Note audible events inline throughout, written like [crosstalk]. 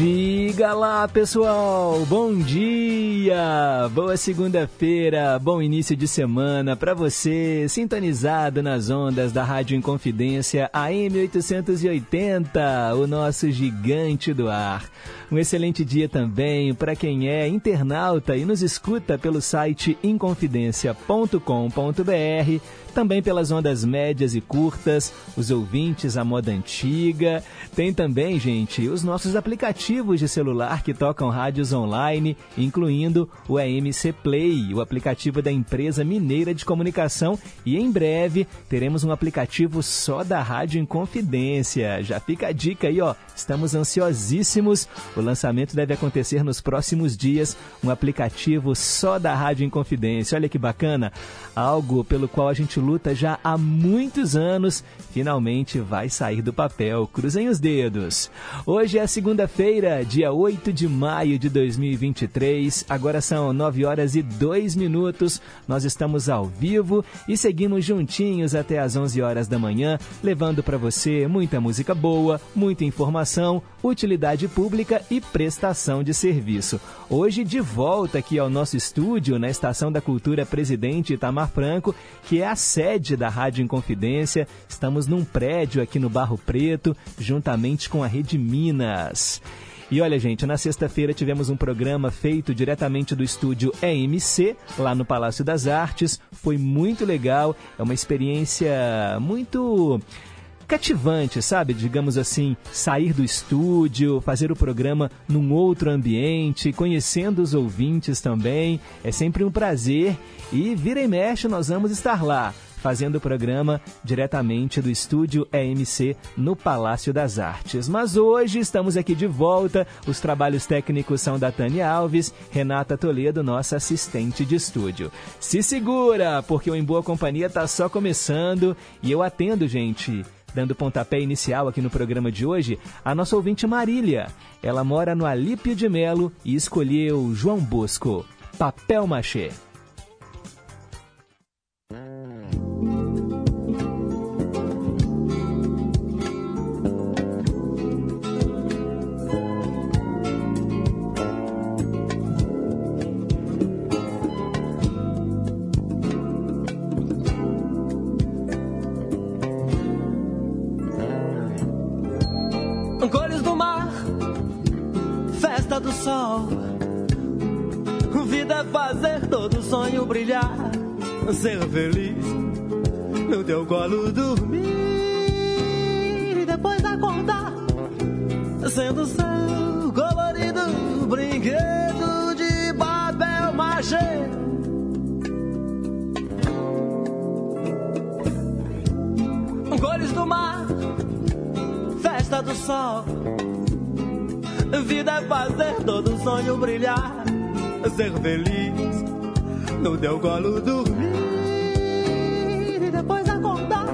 Diga lá, pessoal! Bom dia! Boa segunda-feira, bom início de semana para você, sintonizado nas ondas da Rádio Inconfidência AM 880, o nosso gigante do ar. Um excelente dia também para quem é internauta e nos escuta pelo site inconfidencia.com.br, também pelas ondas médias e curtas, os ouvintes à moda antiga. Tem também, gente, os nossos aplicativos de celular que tocam rádios online, incluindo o AMC Play, o aplicativo da empresa mineira de comunicação. E em breve teremos um aplicativo só da Rádio Inconfidência. Já fica a dica aí, ó. Estamos ansiosíssimos. O lançamento deve acontecer nos próximos dias. Um aplicativo só da Rádio Inconfidência. Olha que bacana! Algo pelo qual a gente luta já há muitos anos. Finalmente vai sair do papel. Cruzem os dedos. Hoje é segunda-feira, dia 8 de maio de 2023. Agora são 9 horas e 2 minutos. Nós estamos ao vivo e seguimos juntinhos até às 11 horas da manhã, levando para você muita música boa, muita informação, utilidade pública e prestação de serviço. Hoje, de volta aqui ao nosso estúdio, na Estação da Cultura Presidente Itamar Franco, que é a sede da Rádio Inconfidência. Estamos num prédio aqui no Barro Preto, juntamente com a Rede Minas. E olha, gente, na sexta-feira tivemos um programa feito diretamente do estúdio EMC, lá no Palácio das Artes. Foi muito legal, é uma experiência muito cativante, sabe? Digamos assim, sair do estúdio, fazer o programa num outro ambiente, conhecendo os ouvintes também. É sempre um prazer e vira e mexe, nós vamos estar lá fazendo o programa diretamente do estúdio EMC no Palácio das Artes. Mas hoje estamos aqui de volta. Os trabalhos técnicos são da Tânia Alves, Renata Toledo, nossa assistente de estúdio. Se segura, porque o Em Boa Companhia está só começando e eu atendo, gente dando pontapé inicial aqui no programa de hoje, a nossa ouvinte Marília. Ela mora no Alípio de Melo e escolheu João Bosco, Papel Machê. Sol. Vida é fazer todo sonho brilhar, ser feliz no teu colo dormir e depois acordar, sendo seu colorido brinquedo de papel machê. Cores do mar festa do sol. Vida é fazer todo sonho brilhar, ser feliz no teu colo dormir e depois acordar,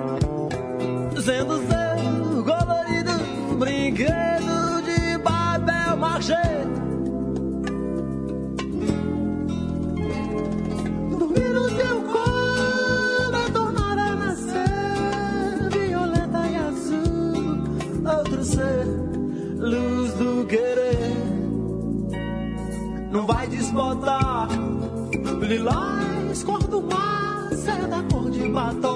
sendo seu colorido brinquedo de papel machê. Lilás, cor do mar, seda cor de batom.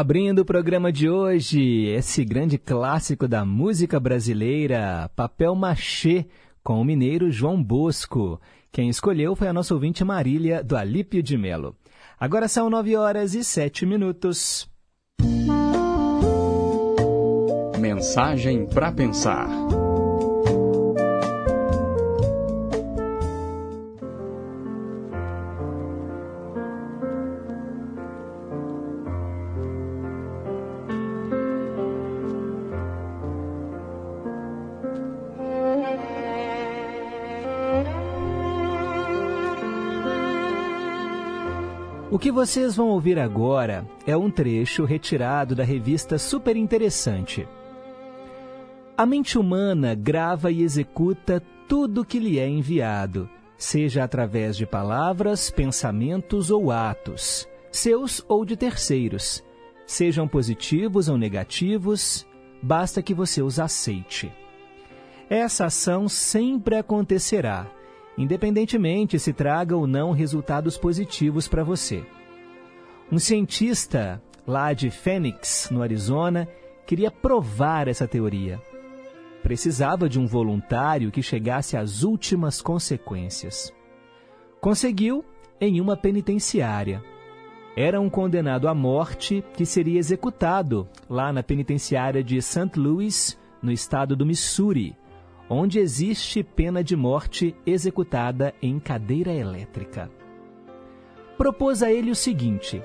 Abrindo o programa de hoje, esse grande clássico da música brasileira, Papel Machê, com o mineiro João Bosco. Quem escolheu foi a nossa ouvinte Marília, do Alípio de Melo. Agora são nove horas e sete minutos. Mensagem para pensar. Que vocês vão ouvir agora é um trecho retirado da revista Super Interessante. A mente humana grava e executa tudo que lhe é enviado, seja através de palavras, pensamentos ou atos, seus ou de terceiros. Sejam positivos ou negativos, basta que você os aceite. Essa ação sempre acontecerá independentemente se traga ou não resultados positivos para você. Um cientista lá de Phoenix, no Arizona, queria provar essa teoria. Precisava de um voluntário que chegasse às últimas consequências. Conseguiu em uma penitenciária. Era um condenado à morte que seria executado lá na penitenciária de St. Louis, no estado do Missouri, onde existe pena de morte executada em cadeira elétrica. Propôs a ele o seguinte: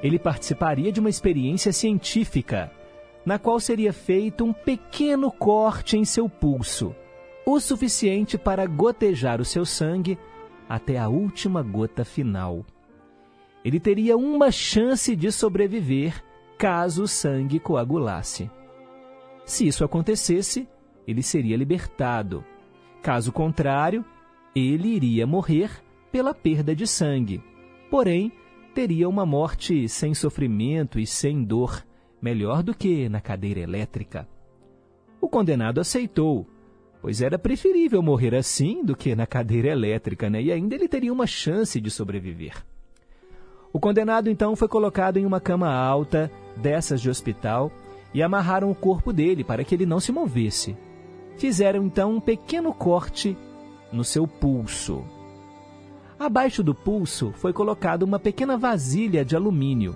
ele participaria de uma experiência científica, na qual seria feito um pequeno corte em seu pulso, o suficiente para gotejar o seu sangue até a última gota final. Ele teria uma chance de sobreviver caso o sangue coagulasse. Se isso acontecesse, ele seria libertado. Caso contrário, ele iria morrer pela perda de sangue. Porém, teria uma morte sem sofrimento e sem dor, melhor do que na cadeira elétrica. O condenado aceitou, pois era preferível morrer assim do que na cadeira elétrica, né? E ainda ele teria uma chance de sobreviver. O condenado então foi colocado em uma cama alta, dessas de hospital, e amarraram o corpo dele para que ele não se movesse. Fizeram então um pequeno corte no seu pulso. Abaixo do pulso foi colocada uma pequena vasilha de alumínio.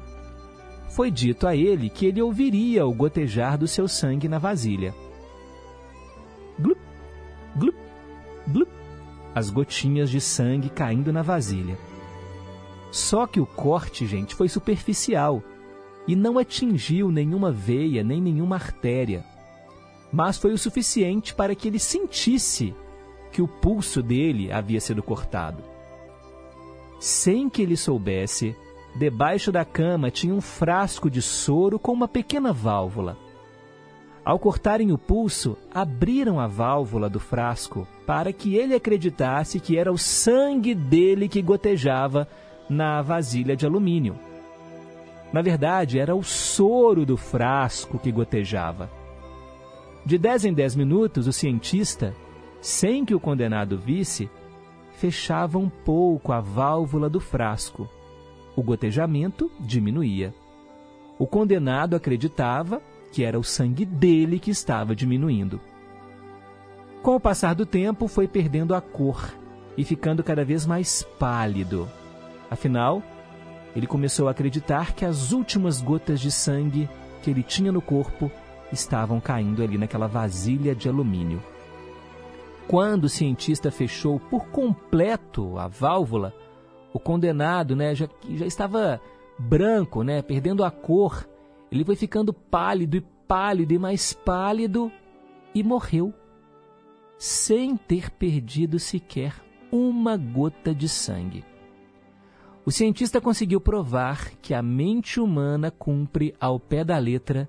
Foi dito a ele que ele ouviria o gotejar do seu sangue na vasilha. Glup, glup, glup, as gotinhas de sangue caindo na vasilha. Só que o corte, gente, foi superficial e não atingiu nenhuma veia nem nenhuma artéria mas foi o suficiente para que ele sentisse que o pulso dele havia sido cortado. Sem que ele soubesse, debaixo da cama tinha um frasco de soro com uma pequena válvula. Ao cortarem o pulso, abriram a válvula do frasco para que ele acreditasse que era o sangue dele que gotejava na vasilha de alumínio. Na verdade, era o soro do frasco que gotejava. De 10 em 10 minutos, o cientista, sem que o condenado visse, fechava um pouco a válvula do frasco. O gotejamento diminuía. O condenado acreditava que era o sangue dele que estava diminuindo. Com o passar do tempo, foi perdendo a cor e ficando cada vez mais pálido. Afinal, ele começou a acreditar que as últimas gotas de sangue que ele tinha no corpo estavam caindo ali naquela vasilha de alumínio. quando o cientista fechou por completo a válvula, o condenado né, já, já estava branco, né, perdendo a cor. Ele foi ficando pálido e pálido e mais pálido e morreu, sem ter perdido sequer uma gota de sangue. O cientista conseguiu provar que a mente humana cumpre ao pé da letra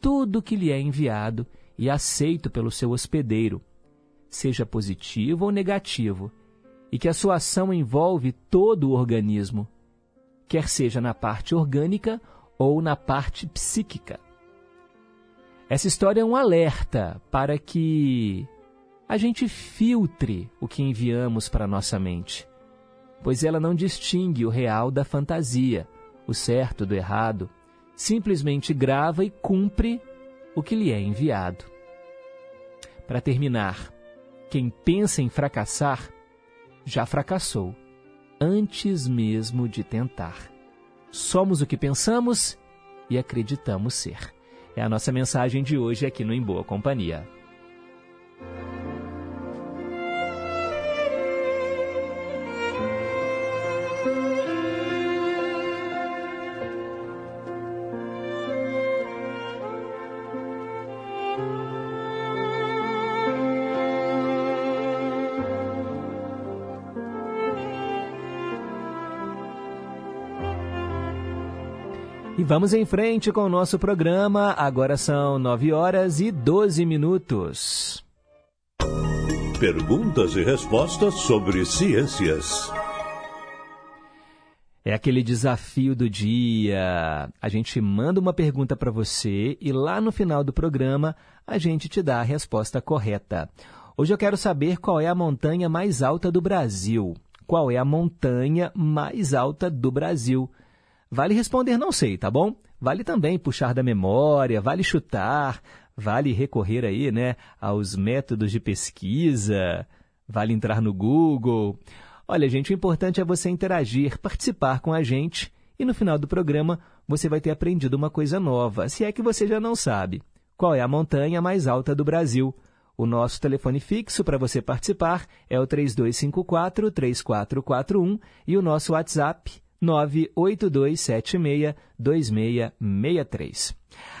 tudo que lhe é enviado e aceito pelo seu hospedeiro, seja positivo ou negativo, e que a sua ação envolve todo o organismo, quer seja na parte orgânica ou na parte psíquica. Essa história é um alerta para que a gente filtre o que enviamos para nossa mente pois ela não distingue o real da fantasia, o certo do errado, simplesmente grava e cumpre o que lhe é enviado. Para terminar, quem pensa em fracassar já fracassou antes mesmo de tentar. Somos o que pensamos e acreditamos ser. É a nossa mensagem de hoje aqui no Em Boa Companhia. Vamos em frente com o nosso programa. Agora são 9 horas e 12 minutos. Perguntas e respostas sobre ciências. É aquele desafio do dia. A gente manda uma pergunta para você e lá no final do programa a gente te dá a resposta correta. Hoje eu quero saber qual é a montanha mais alta do Brasil. Qual é a montanha mais alta do Brasil? Vale responder não sei, tá bom? Vale também puxar da memória, vale chutar, vale recorrer aí, né, aos métodos de pesquisa, vale entrar no Google. Olha, gente, o importante é você interagir, participar com a gente e no final do programa você vai ter aprendido uma coisa nova, se é que você já não sabe. Qual é a montanha mais alta do Brasil? O nosso telefone fixo para você participar é o 3254-3441 e o nosso WhatsApp 982762663.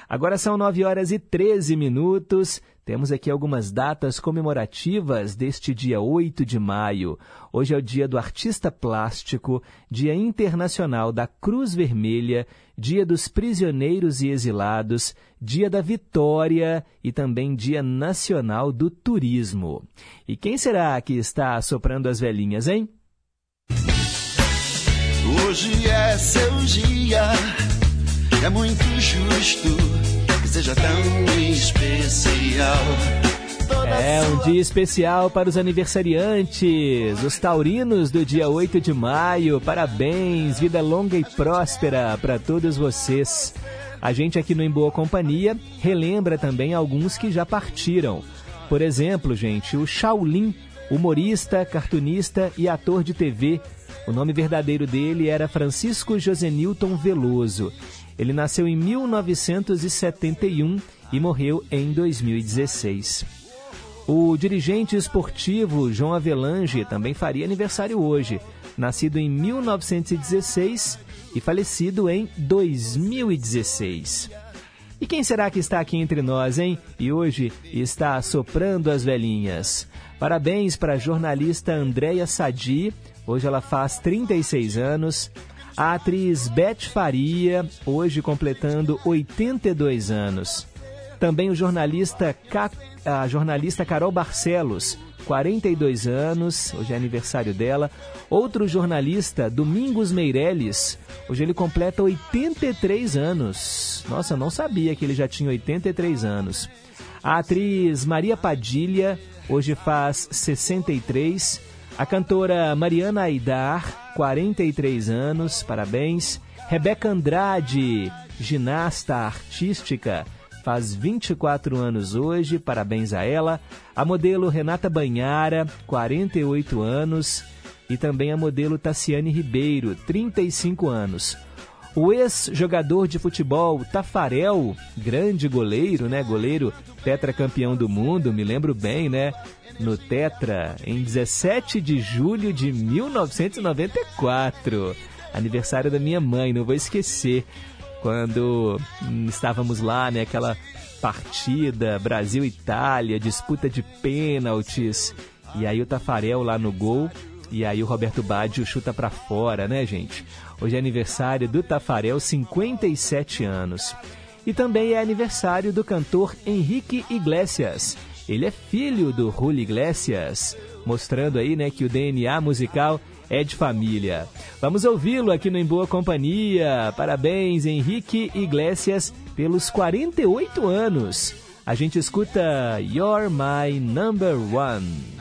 Agora são 9 horas e 13 minutos. Temos aqui algumas datas comemorativas deste dia 8 de maio. Hoje é o dia do artista plástico, Dia Internacional da Cruz Vermelha, Dia dos Prisioneiros e Exilados, Dia da Vitória e também Dia Nacional do Turismo. E quem será que está soprando as velhinhas, hein? Hoje é seu dia, é muito justo que seja tão especial. É um dia especial para os aniversariantes, os taurinos do dia 8 de maio. Parabéns, vida longa e próspera para todos vocês. A gente aqui no Em Boa Companhia relembra também alguns que já partiram. Por exemplo, gente, o Shaolin, humorista, cartunista e ator de TV, o nome verdadeiro dele era Francisco José Newton Veloso. Ele nasceu em 1971 e morreu em 2016. O dirigente esportivo João Avelange também faria aniversário hoje, nascido em 1916 e falecido em 2016. E quem será que está aqui entre nós, hein? E hoje está soprando as velhinhas. Parabéns para a jornalista Andréia Sadi, Hoje ela faz 36 anos. A atriz Beth Faria, hoje completando 82 anos. Também o jornalista, a jornalista Carol Barcelos, 42 anos, hoje é aniversário dela. Outro jornalista, Domingos Meirelles, hoje ele completa 83 anos. Nossa, não sabia que ele já tinha 83 anos. A atriz Maria Padilha, hoje faz 63 a cantora Mariana Aidar, 43 anos, parabéns. Rebeca Andrade, ginasta artística, faz 24 anos hoje, parabéns a ela. A modelo Renata Banhara, 48 anos. E também a modelo Tassiane Ribeiro, 35 anos. O ex-jogador de futebol Tafarel, grande goleiro, né? Goleiro tetracampeão do mundo, me lembro bem, né? No Tetra, em 17 de julho de 1994. Aniversário da minha mãe, não vou esquecer. Quando hum, estávamos lá, né? Aquela partida Brasil-Itália, disputa de pênaltis. E aí o Tafarel lá no gol. E aí o Roberto Baggio chuta para fora, né, gente? Hoje é aniversário do Tafarel, 57 anos. E também é aniversário do cantor Henrique Iglesias. Ele é filho do Julio Iglesias, mostrando aí, né, que o DNA musical é de família. Vamos ouvi-lo aqui no Em Boa Companhia. Parabéns, Henrique Iglesias, pelos 48 anos. A gente escuta You're My Number One.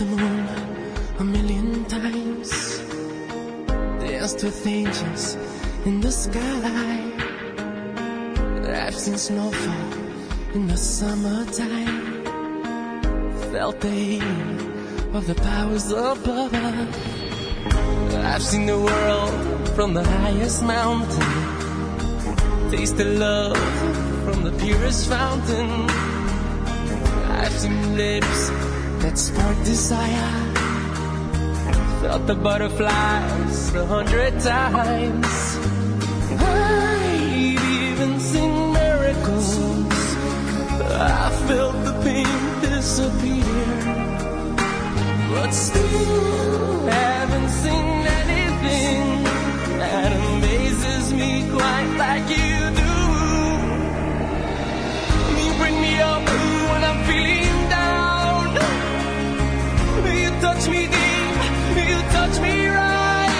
The moon a million times, danced with angels in the sky. I've seen snowfall in the summertime, felt the heat of the powers above. I've seen the world from the highest mountain, tasted love from the purest fountain. I've seen lips that spark desire. Felt the butterflies a hundred times. I've even seen miracles. I felt the pain disappear. But still haven't seen anything that amazes me quite like you do. You bring me up when I'm feeling touch me deep, you touch me right.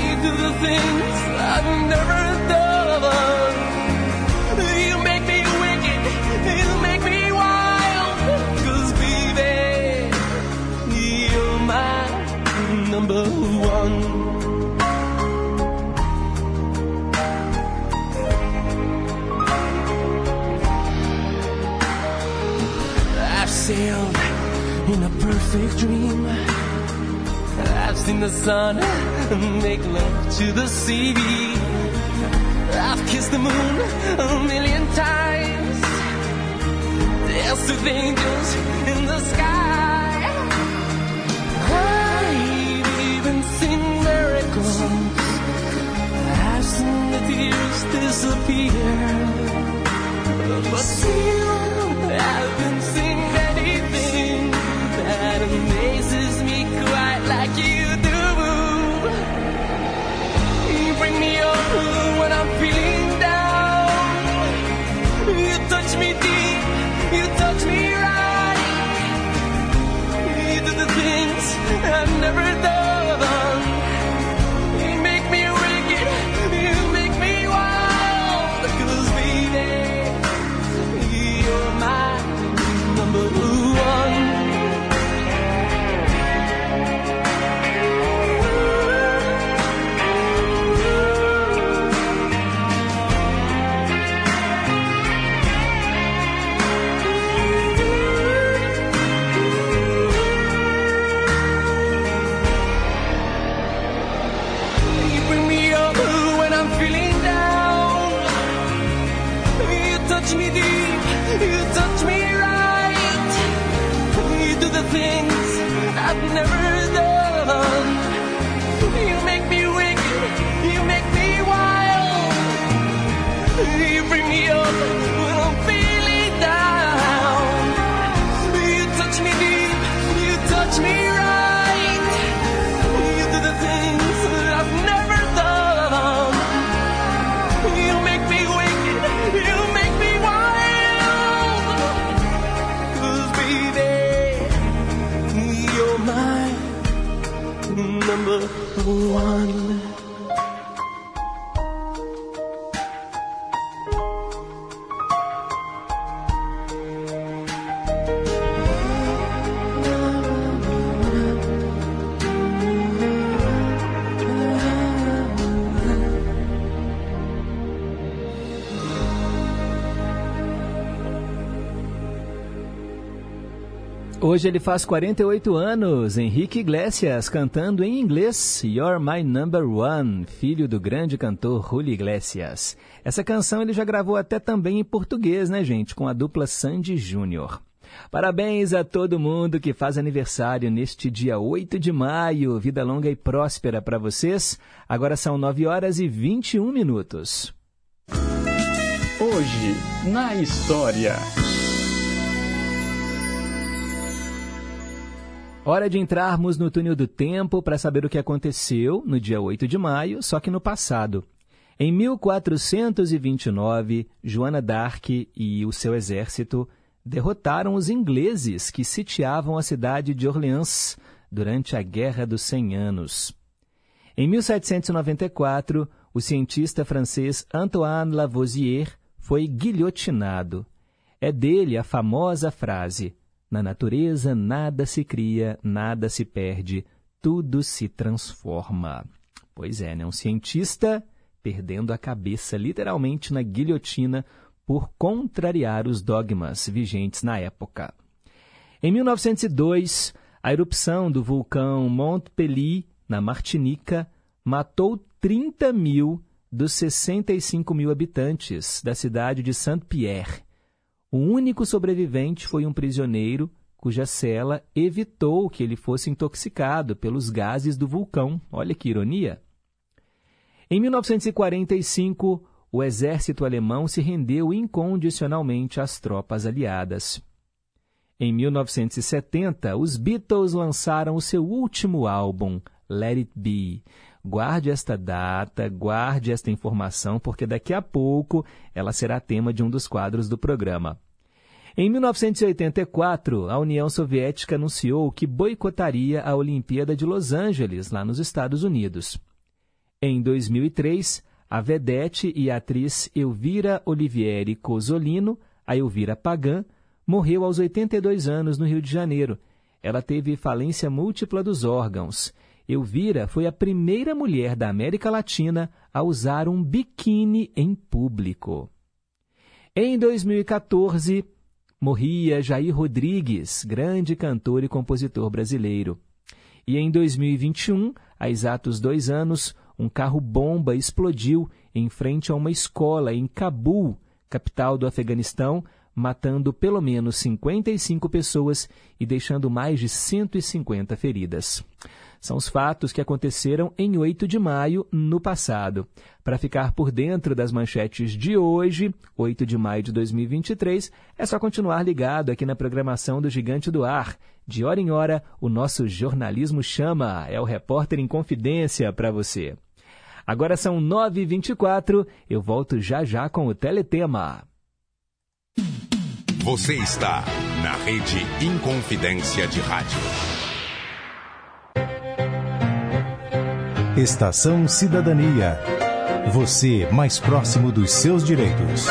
You do the things I've never done. I've seen the sun [laughs] make love to the sea. I've kissed the moon a million times. Danced with angels in the sky. I've even seen miracles. I've seen the tears disappear. But still, Hoje ele faz 48 anos, Henrique Iglesias, cantando em inglês You're My Number One, filho do grande cantor Julio Iglesias. Essa canção ele já gravou até também em português, né, gente, com a dupla Sandy Júnior. Parabéns a todo mundo que faz aniversário neste dia 8 de maio. Vida longa e próspera para vocês. Agora são 9 horas e 21 minutos. Hoje, na história. Hora de entrarmos no túnel do tempo para saber o que aconteceu no dia 8 de maio, só que no passado. Em 1429, Joana d'Arc e o seu exército derrotaram os ingleses que sitiavam a cidade de Orleans durante a Guerra dos Cem Anos. Em 1794, o cientista francês Antoine Lavoisier foi guilhotinado. É dele a famosa frase: Na natureza nada se cria, nada se perde, tudo se transforma. Pois é, né? Um cientista perdendo a cabeça literalmente na guilhotina por contrariar os dogmas vigentes na época. Em 1902, a erupção do vulcão Montpellier, na Martinica, matou 30 mil dos 65 mil habitantes da cidade de Saint-Pierre. O único sobrevivente foi um prisioneiro cuja cela evitou que ele fosse intoxicado pelos gases do vulcão. Olha que ironia! Em 1945, o exército alemão se rendeu incondicionalmente às tropas aliadas. Em 1970, os Beatles lançaram o seu último álbum, Let It Be. Guarde esta data, guarde esta informação, porque daqui a pouco ela será tema de um dos quadros do programa. Em 1984, a União Soviética anunciou que boicotaria a Olimpíada de Los Angeles, lá nos Estados Unidos. Em 2003, a vedete e atriz Elvira Olivieri Cosolino, a Elvira Pagan, morreu aos 82 anos no Rio de Janeiro. Ela teve falência múltipla dos órgãos. Elvira foi a primeira mulher da América Latina a usar um biquíni em público. Em 2014, morria Jair Rodrigues, grande cantor e compositor brasileiro. E em 2021, há exatos dois anos, um carro-bomba explodiu em frente a uma escola em Cabul, capital do Afeganistão, matando pelo menos 55 pessoas e deixando mais de 150 feridas. São os fatos que aconteceram em 8 de maio no passado. Para ficar por dentro das manchetes de hoje, 8 de maio de 2023, é só continuar ligado aqui na programação do Gigante do Ar. De hora em hora, o nosso jornalismo chama, é o repórter em confidência para você. Agora são 9h24, eu volto já já com o Teletema. Você está na Rede Inconfidência de Rádio. Estação Cidadania. Você mais próximo dos seus direitos.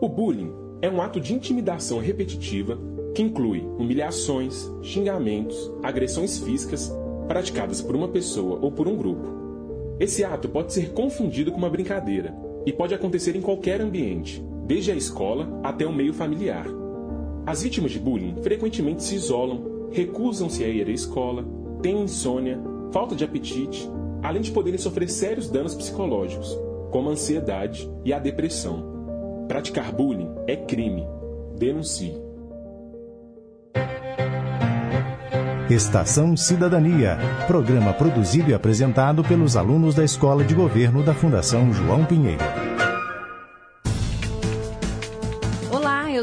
O bullying é um ato de intimidação repetitiva que inclui humilhações, xingamentos, agressões físicas praticadas por uma pessoa ou por um grupo esse ato pode ser confundido com uma brincadeira e pode acontecer em qualquer ambiente, desde a escola até o meio familiar. As vítimas de bullying frequentemente se isolam, recusam-se a ir à escola, têm insônia, falta de apetite, além de poderem sofrer sérios danos psicológicos, como a ansiedade e a depressão. Praticar bullying é crime. Denuncie. Estação Cidadania, programa produzido e apresentado pelos alunos da Escola de Governo da Fundação João Pinheiro.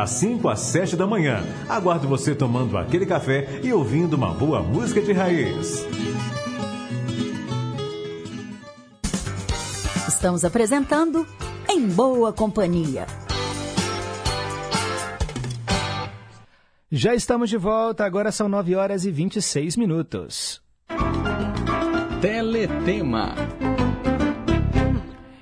das 5 às 7 da manhã. Aguardo você tomando aquele café e ouvindo uma boa música de raiz. Estamos apresentando Em Boa Companhia. Já estamos de volta, agora são 9 horas e 26 minutos. Teletema.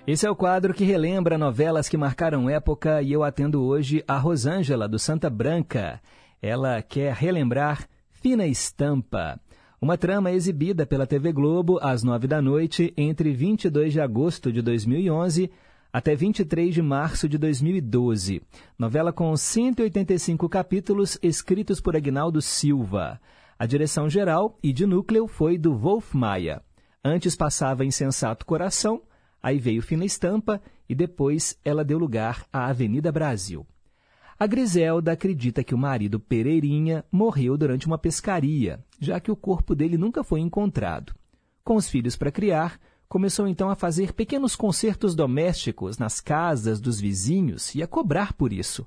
Esse é o quadro que relembra novelas que marcaram época e eu atendo hoje a Rosângela, do Santa Branca. Ela quer relembrar Fina Estampa, uma trama exibida pela TV Globo às nove da noite entre 22 de agosto de 2011 até 23 de março de 2012. Novela com 185 capítulos escritos por Agnaldo Silva. A direção geral e de núcleo foi do Wolf Maia. Antes passava Insensato Coração, Aí veio Fina Estampa e depois ela deu lugar à Avenida Brasil. A Griselda acredita que o marido Pereirinha morreu durante uma pescaria, já que o corpo dele nunca foi encontrado. Com os filhos para criar, começou então a fazer pequenos concertos domésticos nas casas dos vizinhos e a cobrar por isso.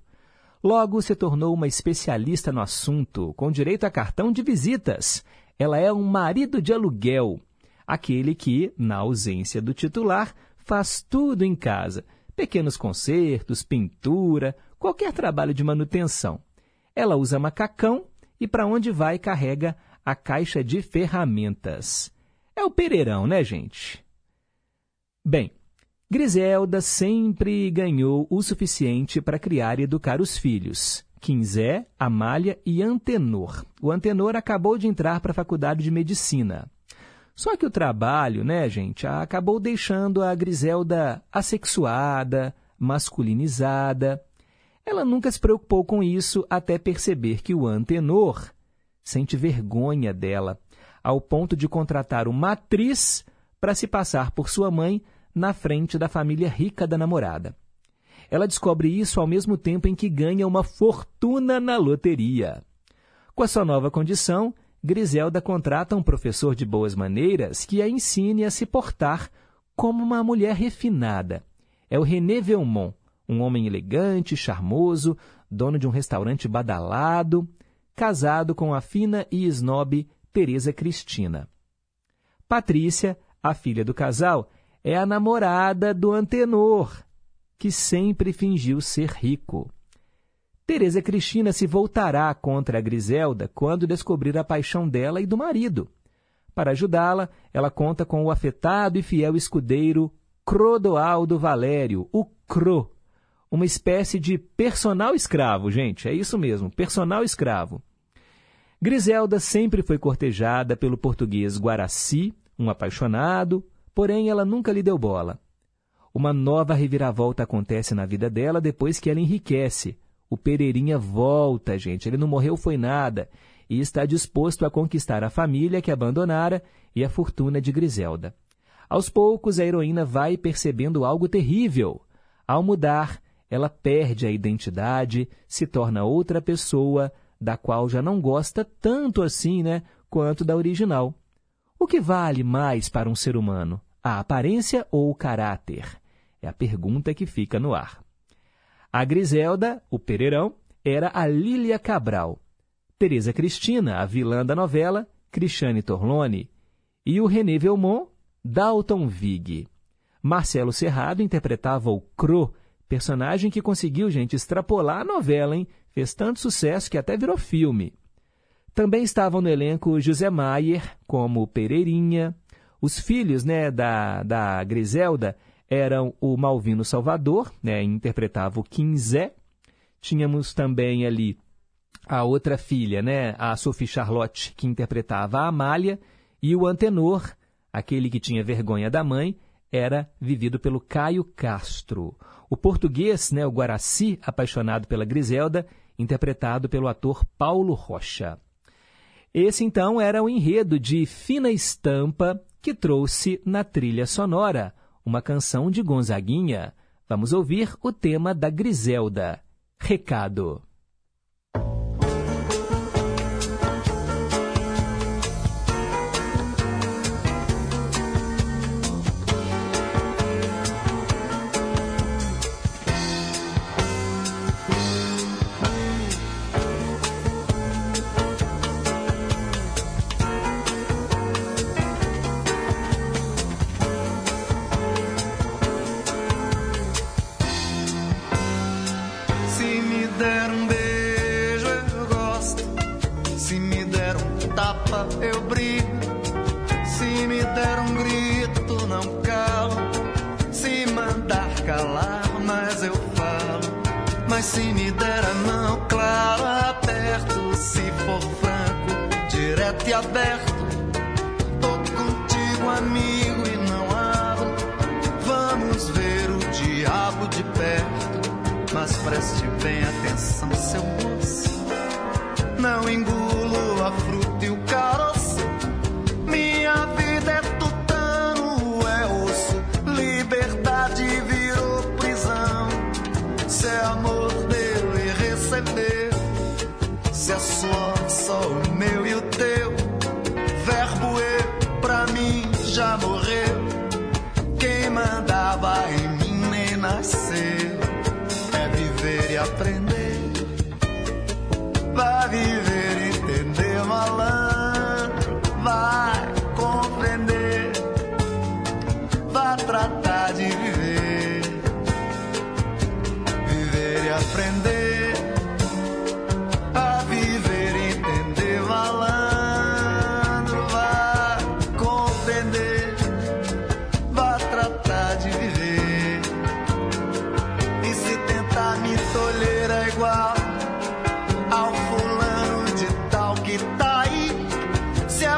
Logo se tornou uma especialista no assunto, com direito a cartão de visitas. Ela é um marido de aluguel aquele que, na ausência do titular, faz tudo em casa: pequenos consertos, pintura, qualquer trabalho de manutenção. Ela usa macacão e, para onde vai, carrega a caixa de ferramentas. É o Pereirão, né, gente? Bem, Griselda sempre ganhou o suficiente para criar e educar os filhos. Quinzé, Amália e Antenor. O Antenor acabou de entrar para a faculdade de medicina. Só que o trabalho, né, gente, acabou deixando a Griselda assexuada, masculinizada. Ela nunca se preocupou com isso até perceber que o Antenor sente vergonha dela, ao ponto de contratar uma atriz para se passar por sua mãe na frente da família rica da namorada. Ela descobre isso ao mesmo tempo em que ganha uma fortuna na loteria. Com a sua nova condição, Griselda contrata um professor de boas maneiras que a ensine a se portar como uma mulher refinada. É o René Velmont, um homem elegante, charmoso, dono de um restaurante badalado, casado com a fina e snob Teresa Cristina. Patrícia, a filha do casal, é a namorada do Antenor, que sempre fingiu ser rico. Teresa Cristina se voltará contra a Griselda quando descobrir a paixão dela e do marido. Para ajudá-la, ela conta com o afetado e fiel escudeiro Crodoaldo Valério, o Cro, uma espécie de personal escravo, gente, é isso mesmo, personal escravo. Griselda sempre foi cortejada pelo português Guaraci, um apaixonado, porém ela nunca lhe deu bola. Uma nova reviravolta acontece na vida dela depois que ela enriquece, o Pereirinha volta, gente. Ele não morreu foi nada e está disposto a conquistar a família que abandonara e a fortuna de Griselda. Aos poucos, a heroína vai percebendo algo terrível. Ao mudar, ela perde a identidade, se torna outra pessoa, da qual já não gosta tanto assim, né, quanto da original. O que vale mais para um ser humano, a aparência ou o caráter? É a pergunta que fica no ar. A Griselda, o Pereirão, era a Lília Cabral. Teresa Cristina, a vilã da novela, Cristiane Torlone. E o René Velmont, Dalton Vig. Marcelo Serrado interpretava o Cro, personagem que conseguiu, gente, extrapolar a novela, hein? Fez tanto sucesso que até virou filme. Também estavam no elenco José Maier, como Pereirinha. Os filhos né, da, da Griselda eram o Malvino Salvador, né, interpretava o Quinzé. Tínhamos também ali a outra filha, né, a Sophie Charlotte, que interpretava a Amália, e o Antenor, aquele que tinha vergonha da mãe, era vivido pelo Caio Castro. O português, né, o Guaraci, apaixonado pela Griselda, interpretado pelo ator Paulo Rocha. Esse então era o enredo de Fina Estampa que trouxe na trilha sonora uma canção de Gonzaguinha. Vamos ouvir o tema da Griselda. Recado. Eu brigo. Se me der um grito, não calo. Se mandar calar, mas eu falo. Mas se me der a mão, claro, aperto. Se for franco, direto e aberto. Tô contigo, amigo, e não abro. Vamos ver o diabo de perto. Mas preste bem atenção, seu moço. Não engulo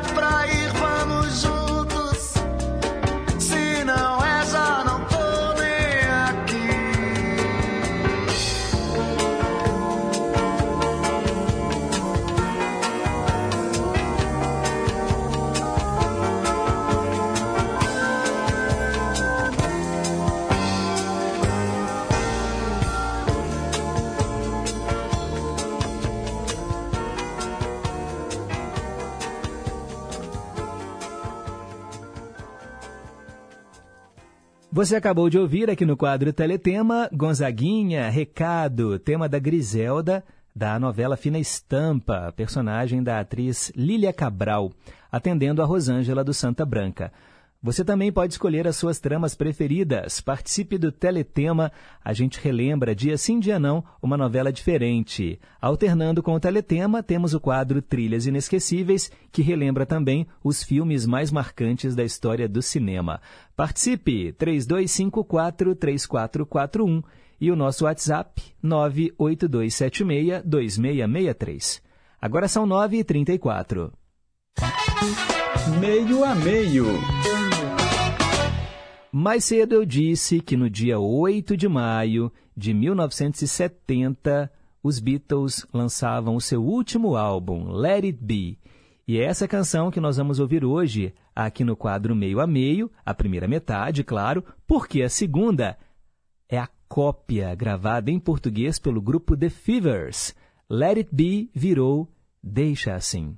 Se Você acabou de ouvir aqui no quadro Teletema Gonzaguinha, Recado, tema da Griselda, da novela Fina Estampa, personagem da atriz Lília Cabral, atendendo a Rosângela do Santa Branca. Você também pode escolher as suas tramas preferidas. Participe do Teletema. A gente relembra, dia sim, dia não, uma novela diferente. Alternando com o Teletema, temos o quadro Trilhas Inesquecíveis, que relembra também os filmes mais marcantes da história do cinema. Participe! 3254-3441 e o nosso WhatsApp 982762663. Agora são 9h34. Meio a meio. Mais cedo eu disse que no dia 8 de maio de 1970, os Beatles lançavam o seu último álbum, Let It Be. E é essa canção que nós vamos ouvir hoje, aqui no quadro Meio a Meio, a primeira metade, claro, porque a segunda é a cópia gravada em português pelo grupo The Fevers. Let It Be virou Deixa Assim.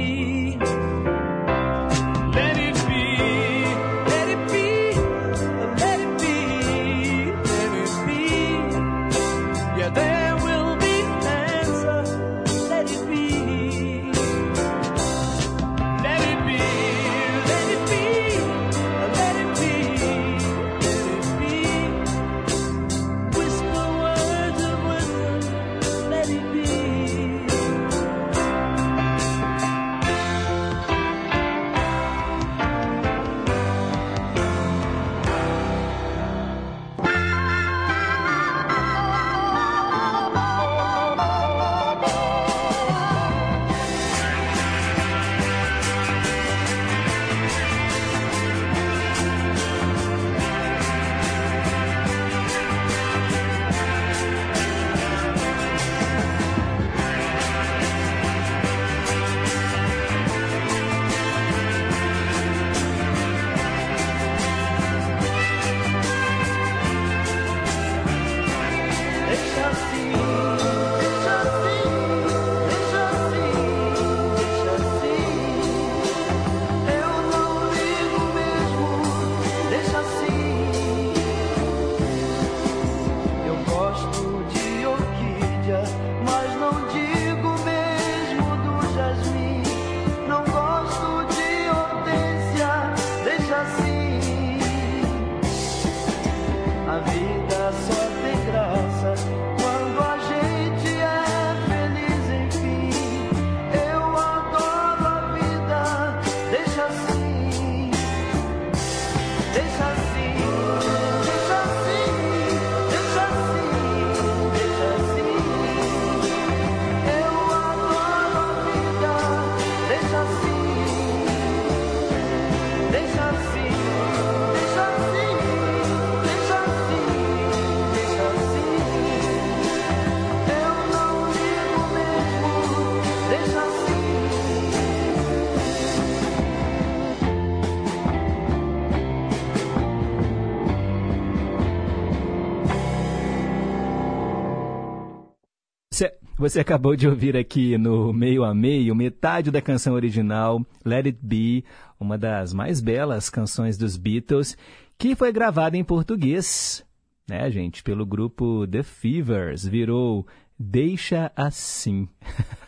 Você, acabou de ouvir aqui no meio a meio metade da canção original, Let It Be, uma das mais belas canções dos Beatles, que foi gravada em português, né, gente, pelo grupo The Fevers, virou Deixa Assim.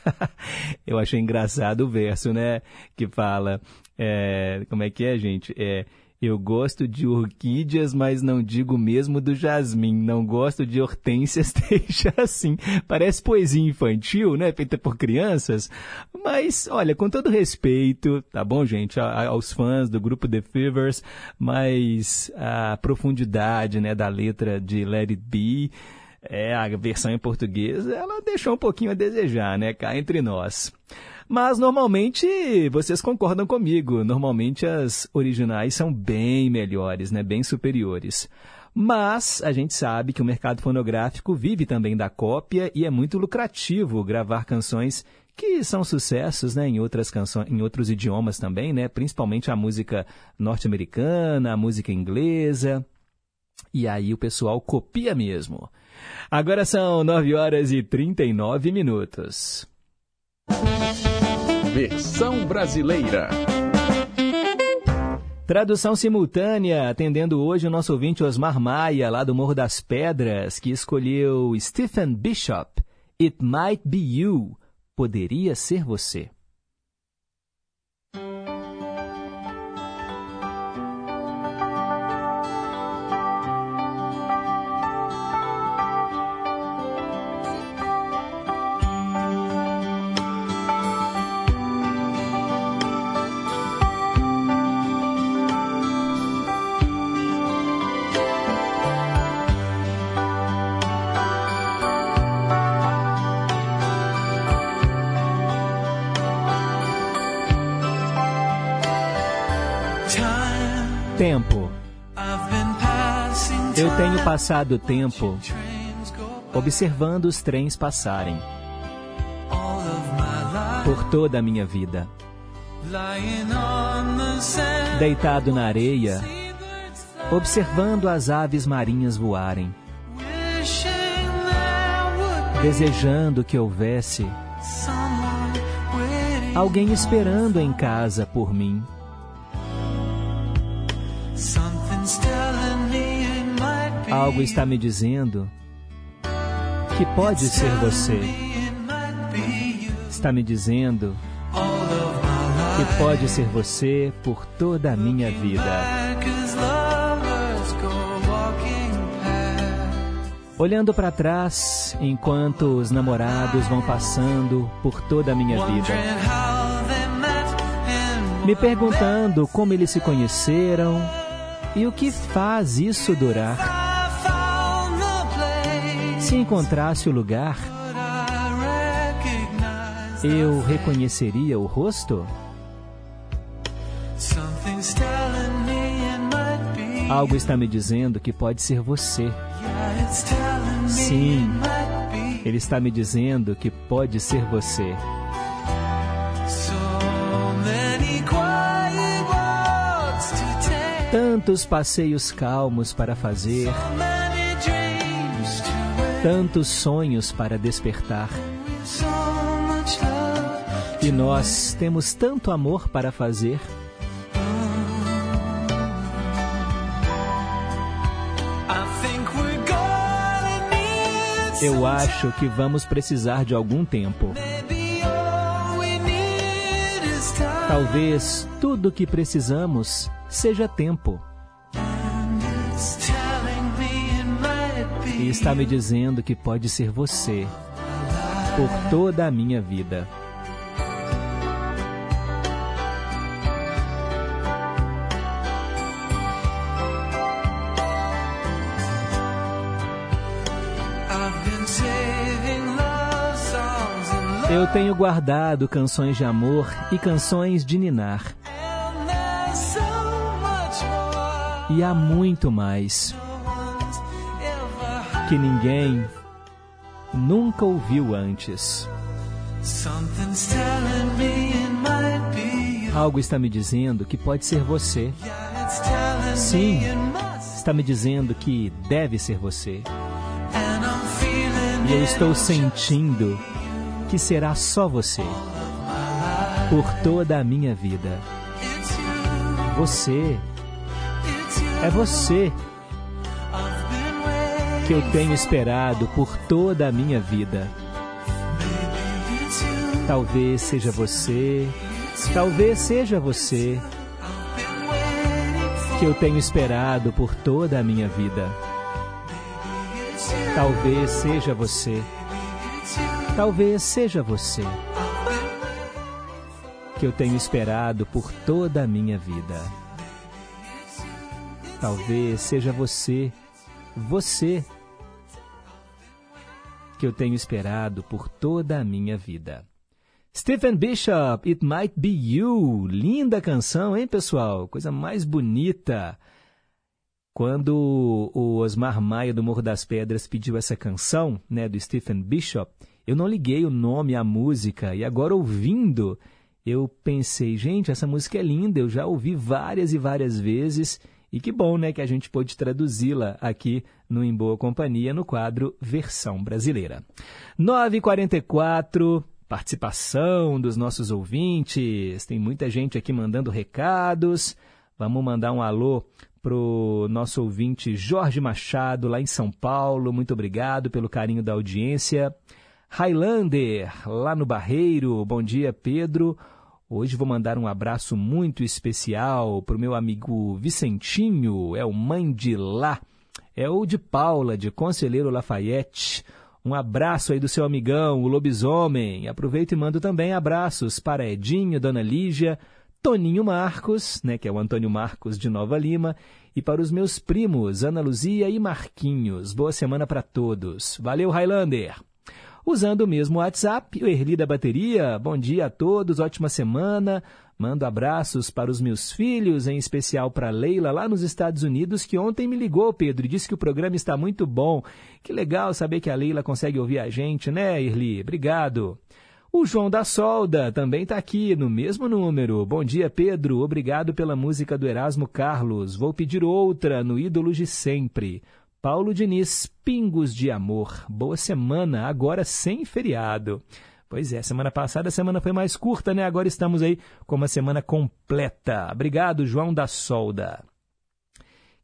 [laughs] Eu achei engraçado o verso, né, que fala, é, como é que é, gente? É, eu gosto de orquídeas, mas não digo mesmo do jasmim. Não gosto de hortênsias, [laughs] deixa assim. Parece poesia infantil, né? Feita por crianças. Mas, olha, com todo respeito, tá bom, gente? A- Aos fãs do grupo The Fevers, mas a profundidade, né, da letra de Let It Be, é, a versão em português, ela deixou um pouquinho a desejar, né? Cá entre nós. Mas normalmente vocês concordam comigo. Normalmente as originais são bem melhores, né? Bem superiores. Mas a gente sabe que o mercado fonográfico vive também da cópia e é muito lucrativo gravar canções que são sucessos, né, em outras canções, em outros idiomas também, né? Principalmente a música norte-americana, a música inglesa. E aí o pessoal copia mesmo. Agora são 9 horas e 39 minutos. Versão brasileira. Tradução simultânea, atendendo hoje o nosso ouvinte Osmar Maia, lá do Morro das Pedras, que escolheu Stephen Bishop, It Might Be You, Poderia Ser Você. Passado tempo observando os trens passarem. Por toda a minha vida. Deitado na areia, observando as aves marinhas voarem. Desejando que houvesse alguém esperando em casa por mim. Algo está me dizendo que pode ser você. Está me dizendo que pode ser você por toda a minha vida. Olhando para trás, enquanto os namorados vão passando por toda a minha vida. Me perguntando como eles se conheceram e o que faz isso durar. Se encontrasse o lugar, eu reconheceria o rosto? Algo está me dizendo que pode ser você. Sim, ele está me dizendo que pode ser você. Tantos passeios calmos para fazer, tantos sonhos para despertar. E nós temos tanto amor para fazer. Eu acho que vamos precisar de algum tempo. Talvez tudo o que precisamos seja tempo. E está me dizendo que pode ser você por toda a minha vida. Eu tenho guardado canções de amor e canções de ninar. E há muito mais que ninguém nunca ouviu antes. Algo está me dizendo que pode ser você. Sim, está me dizendo que deve ser você. E eu estou sentindo que será só você por toda a minha vida. Você é você que eu tenho esperado por toda a minha vida. Talvez seja você, talvez seja você que eu tenho esperado por toda a minha vida. Talvez seja você Talvez seja você que eu tenho esperado por toda a minha vida. Talvez seja você, você, que eu tenho esperado por toda a minha vida. Stephen Bishop, It Might Be You. Linda canção, hein, pessoal? Coisa mais bonita. Quando o Osmar Maia do Morro das Pedras pediu essa canção, né, do Stephen Bishop, eu não liguei o nome à música e agora ouvindo, eu pensei, gente, essa música é linda, eu já ouvi várias e várias vezes e que bom, né, que a gente pôde traduzi-la aqui no Em Boa Companhia no quadro Versão Brasileira. 9h44, participação dos nossos ouvintes, tem muita gente aqui mandando recados. Vamos mandar um alô pro nosso ouvinte Jorge Machado, lá em São Paulo. Muito obrigado pelo carinho da audiência. Highlander, lá no Barreiro. Bom dia, Pedro. Hoje vou mandar um abraço muito especial para o meu amigo Vicentinho, é o mãe de lá, é o de Paula, de Conselheiro Lafayette. Um abraço aí do seu amigão, o lobisomem. Aproveito e mando também abraços para Edinho, Dona Lígia, Toninho Marcos, né, que é o Antônio Marcos de Nova Lima, e para os meus primos, Ana Luzia e Marquinhos. Boa semana para todos. Valeu, Highlander! Usando o mesmo WhatsApp. O Erli da Bateria, bom dia a todos, ótima semana. Mando abraços para os meus filhos, em especial para Leila, lá nos Estados Unidos, que ontem me ligou, Pedro, e disse que o programa está muito bom. Que legal saber que a Leila consegue ouvir a gente, né, Erli? Obrigado. O João da Solda também está aqui no mesmo número. Bom dia, Pedro. Obrigado pela música do Erasmo Carlos. Vou pedir outra no Ídolos de Sempre. Paulo Diniz, Pingos de Amor. Boa semana, agora sem feriado. Pois é, semana passada a semana foi mais curta, né? Agora estamos aí com uma semana completa. Obrigado, João da Solda.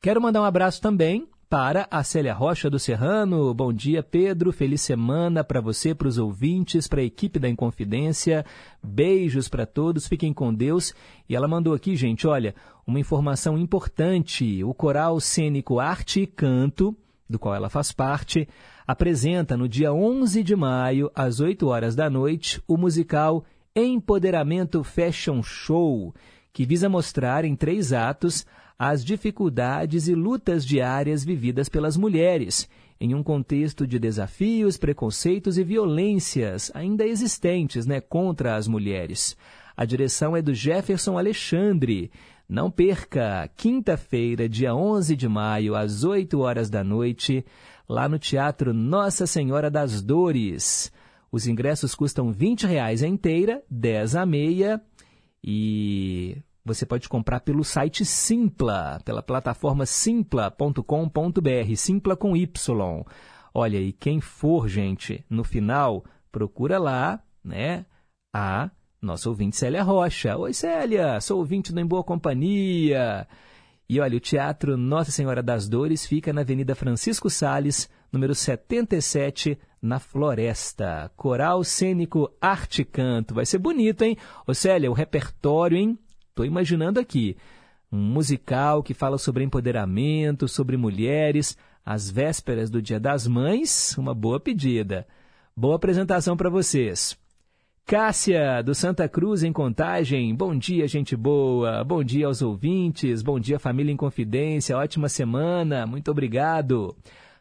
Quero mandar um abraço também para a Célia Rocha do Serrano. Bom dia, Pedro. Feliz semana para você, para os ouvintes, para a equipe da Inconfidência. Beijos para todos, fiquem com Deus. E ela mandou aqui, gente, olha, uma informação importante. O Coral Cênico Arte e Canto, do qual ela faz parte, apresenta no dia 11 de maio, às 8 horas da noite, o musical Empoderamento Fashion Show, que visa mostrar em três atos as dificuldades e lutas diárias vividas pelas mulheres, em um contexto de desafios, preconceitos e violências ainda existentes né, contra as mulheres. A direção é do Jefferson Alexandre. Não perca, quinta-feira, dia 11 de maio, às 8 horas da noite, lá no Teatro Nossa Senhora das Dores. Os ingressos custam 20 reais a inteira, 10 a meia. E você pode comprar pelo site Simpla, pela plataforma simpla.com.br, Simpla com Y. Olha, e quem for, gente, no final, procura lá, né, a nossa ouvinte Célia Rocha. Oi, Célia, sou ouvinte do Em Boa Companhia. E olha, o Teatro Nossa Senhora das Dores fica na Avenida Francisco Sales, número 77, na Floresta. Coral Cênico Arte Canto. Vai ser bonito, hein? Ô, Célia, o repertório, hein? Estou imaginando aqui um musical que fala sobre empoderamento, sobre mulheres, às vésperas do Dia das Mães, uma boa pedida. Boa apresentação para vocês. Cássia, do Santa Cruz, em Contagem. Bom dia, gente boa. Bom dia aos ouvintes. Bom dia, família em Confidência. Ótima semana. Muito obrigado.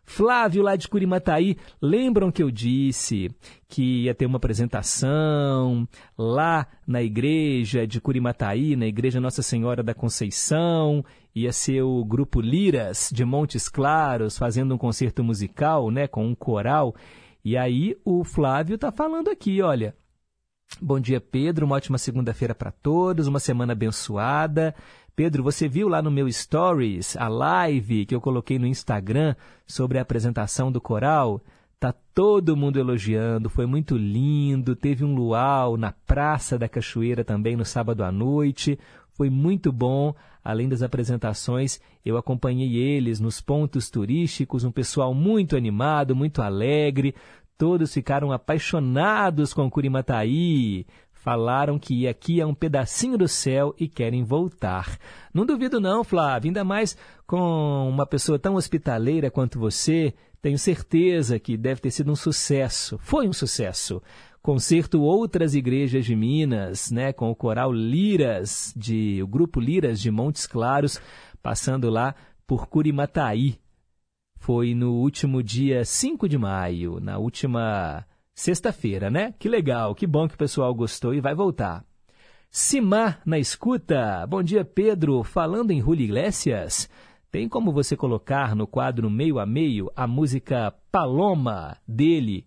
Flávio, lá de Curimataí, lembram que eu disse que ia ter uma apresentação lá na igreja de Curimataí, na igreja Nossa Senhora da Conceição, ia ser o grupo Liras de Montes Claros fazendo um concerto musical, né, com um coral. E aí o Flávio está falando aqui, olha, Bom dia, Pedro. Uma ótima segunda-feira para todos, uma semana abençoada. Pedro, você viu lá no meu Stories a live que eu coloquei no Instagram sobre a apresentação do coral? Tá todo mundo elogiando, foi muito lindo. Teve um luau na Praça da Cachoeira também no sábado à noite. Foi muito bom. Além das apresentações, eu acompanhei eles nos pontos turísticos, um pessoal muito animado, muito alegre. Todos ficaram apaixonados com Curimataí falaram que aqui é um pedacinho do céu e querem voltar. Não duvido não, Flávio, ainda mais com uma pessoa tão hospitaleira quanto você, tenho certeza que deve ter sido um sucesso. Foi um sucesso. Concerto outras igrejas de Minas, né, com o coral Liras, de, o grupo Liras de Montes Claros, passando lá por Curimataí. Foi no último dia 5 de maio, na última sexta-feira, né? Que legal, que bom que o pessoal gostou e vai voltar. Simar na escuta. Bom dia, Pedro. Falando em Julio Iglesias, tem como você colocar no quadro meio a meio a música Paloma dele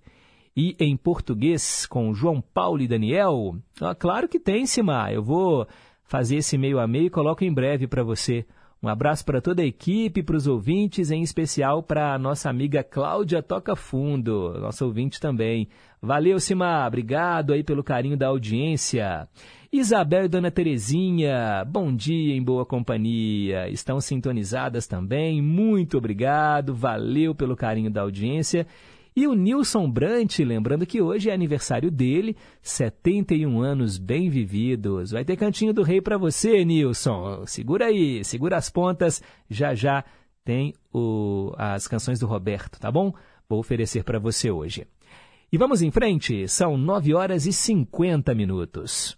e em português com João Paulo e Daniel? Ah, claro que tem, Simar. Eu vou fazer esse meio a meio e coloco em breve para você. Um abraço para toda a equipe, para os ouvintes, em especial para a nossa amiga Cláudia Toca Fundo, nossa ouvinte também. Valeu, Cima, obrigado aí pelo carinho da audiência. Isabel e Dona Terezinha, bom dia em boa companhia. Estão sintonizadas também, muito obrigado, valeu pelo carinho da audiência. E o Nilson Brant, lembrando que hoje é aniversário dele, 71 anos bem vividos. Vai ter cantinho do rei para você, Nilson. Segura aí, segura as pontas. Já já tem o, as canções do Roberto, tá bom? Vou oferecer para você hoje. E vamos em frente, são 9 horas e 50 minutos.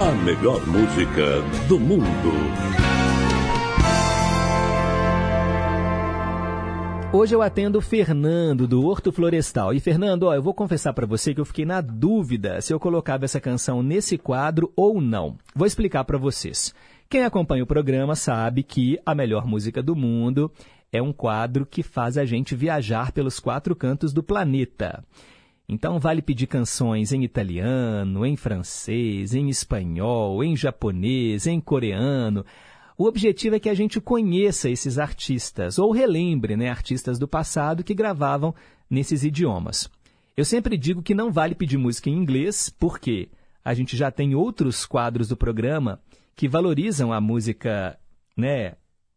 A melhor música do mundo. Hoje eu atendo o Fernando do Horto Florestal. E Fernando, ó, eu vou confessar para você que eu fiquei na dúvida se eu colocava essa canção nesse quadro ou não. Vou explicar para vocês. Quem acompanha o programa sabe que a melhor música do mundo é um quadro que faz a gente viajar pelos quatro cantos do planeta. Então vale pedir canções em italiano, em francês, em espanhol, em japonês, em coreano. O objetivo é que a gente conheça esses artistas, ou relembre né, artistas do passado que gravavam nesses idiomas. Eu sempre digo que não vale pedir música em inglês, porque a gente já tem outros quadros do programa que valorizam a música né,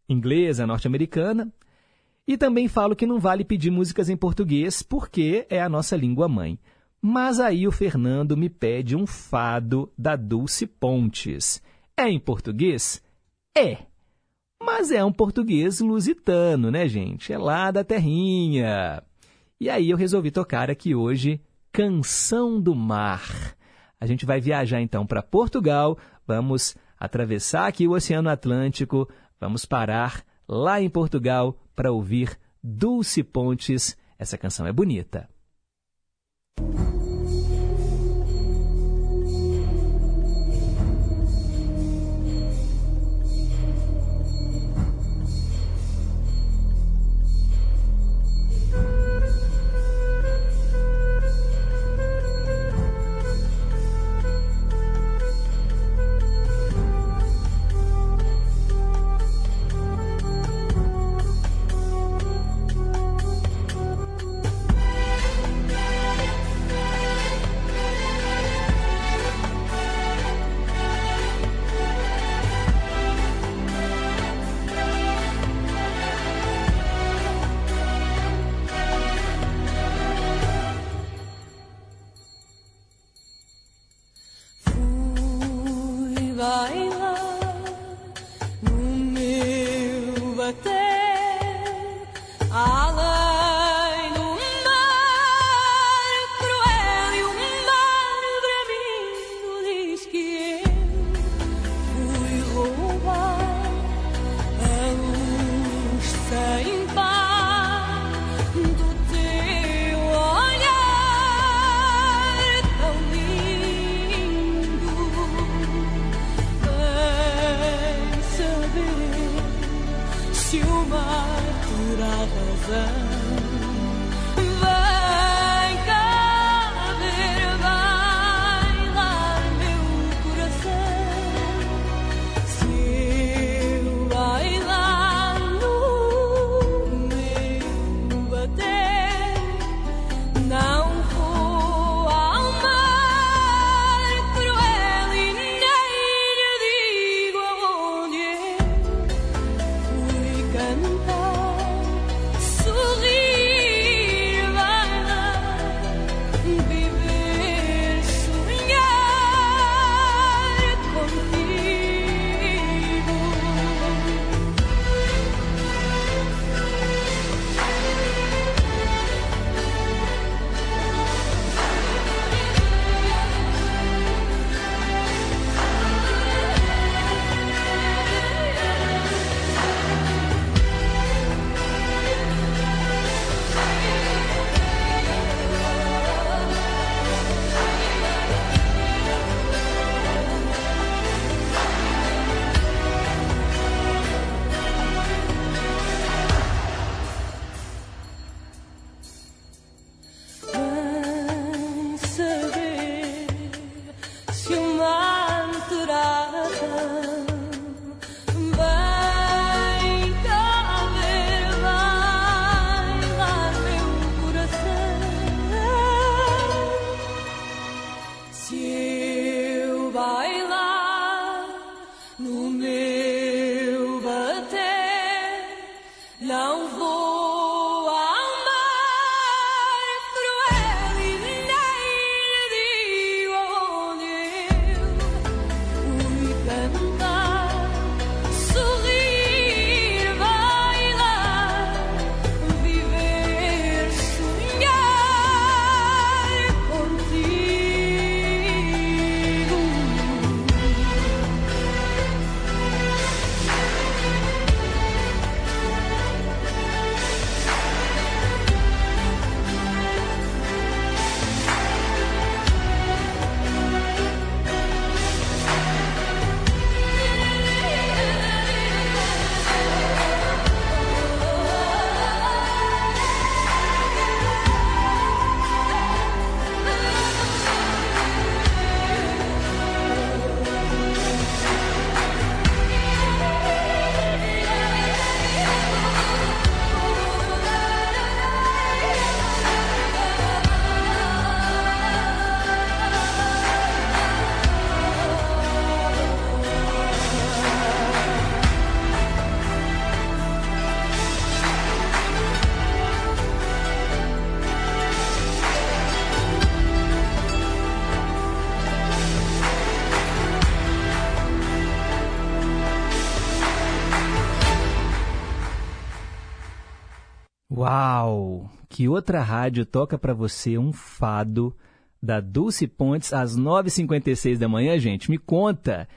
inglesa, norte-americana. E também falo que não vale pedir músicas em português, porque é a nossa língua mãe. Mas aí o Fernando me pede um fado da Dulce Pontes. É em português? É. Mas é um português lusitano, né, gente? É lá da terrinha. E aí eu resolvi tocar aqui hoje Canção do Mar. A gente vai viajar então para Portugal, vamos atravessar aqui o Oceano Atlântico, vamos parar lá em Portugal para ouvir Dulce Pontes. Essa canção é bonita. Que outra rádio toca para você um fado da Dulce Pontes às 9h56 da manhã, gente? Me conta!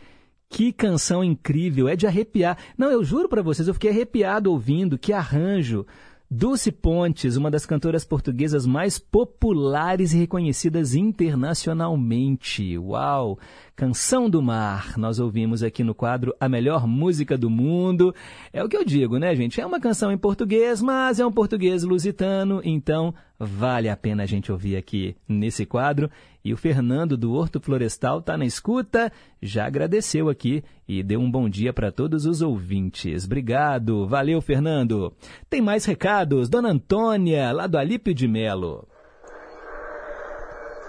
Que canção incrível, é de arrepiar. Não, eu juro para vocês, eu fiquei arrepiado ouvindo, que arranjo. Dulce Pontes, uma das cantoras portuguesas mais populares e reconhecidas internacionalmente. Uau! Canção do Mar, nós ouvimos aqui no quadro A Melhor Música do Mundo. É o que eu digo, né, gente? É uma canção em português, mas é um português lusitano, então vale a pena a gente ouvir aqui nesse quadro. E o Fernando do Horto Florestal está na escuta, já agradeceu aqui e deu um bom dia para todos os ouvintes. Obrigado, valeu, Fernando. Tem mais recados? Dona Antônia, lá do Alípio de Melo.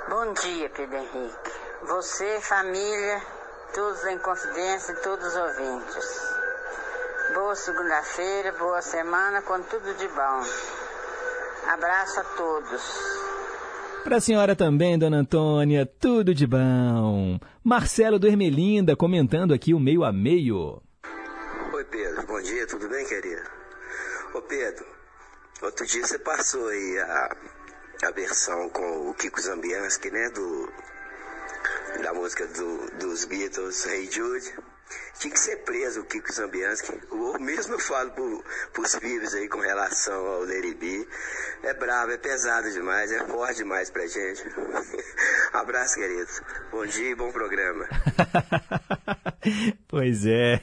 Bom dia, Pedro Henrique. Você, família, todos em confidência e todos os ouvintes. Boa segunda-feira, boa semana, com tudo de bom. Abraço a todos. Para a senhora também, dona Antônia, tudo de bom. Marcelo do Ermelinda comentando aqui o meio a meio. Oi, Pedro, bom dia, tudo bem, querido? Ô, Pedro, outro dia você passou aí a, a versão com o Kiko Zambianski, né, do, da música do, dos Beatles, Hey Jude. Tinha que ser preso o Kiko Zambianski. O mesmo eu falo pro, pros filhos aí com relação ao B. É bravo, é pesado demais, é forte demais pra gente. [laughs] Abraço, querido. Bom dia e bom programa. [laughs] pois é.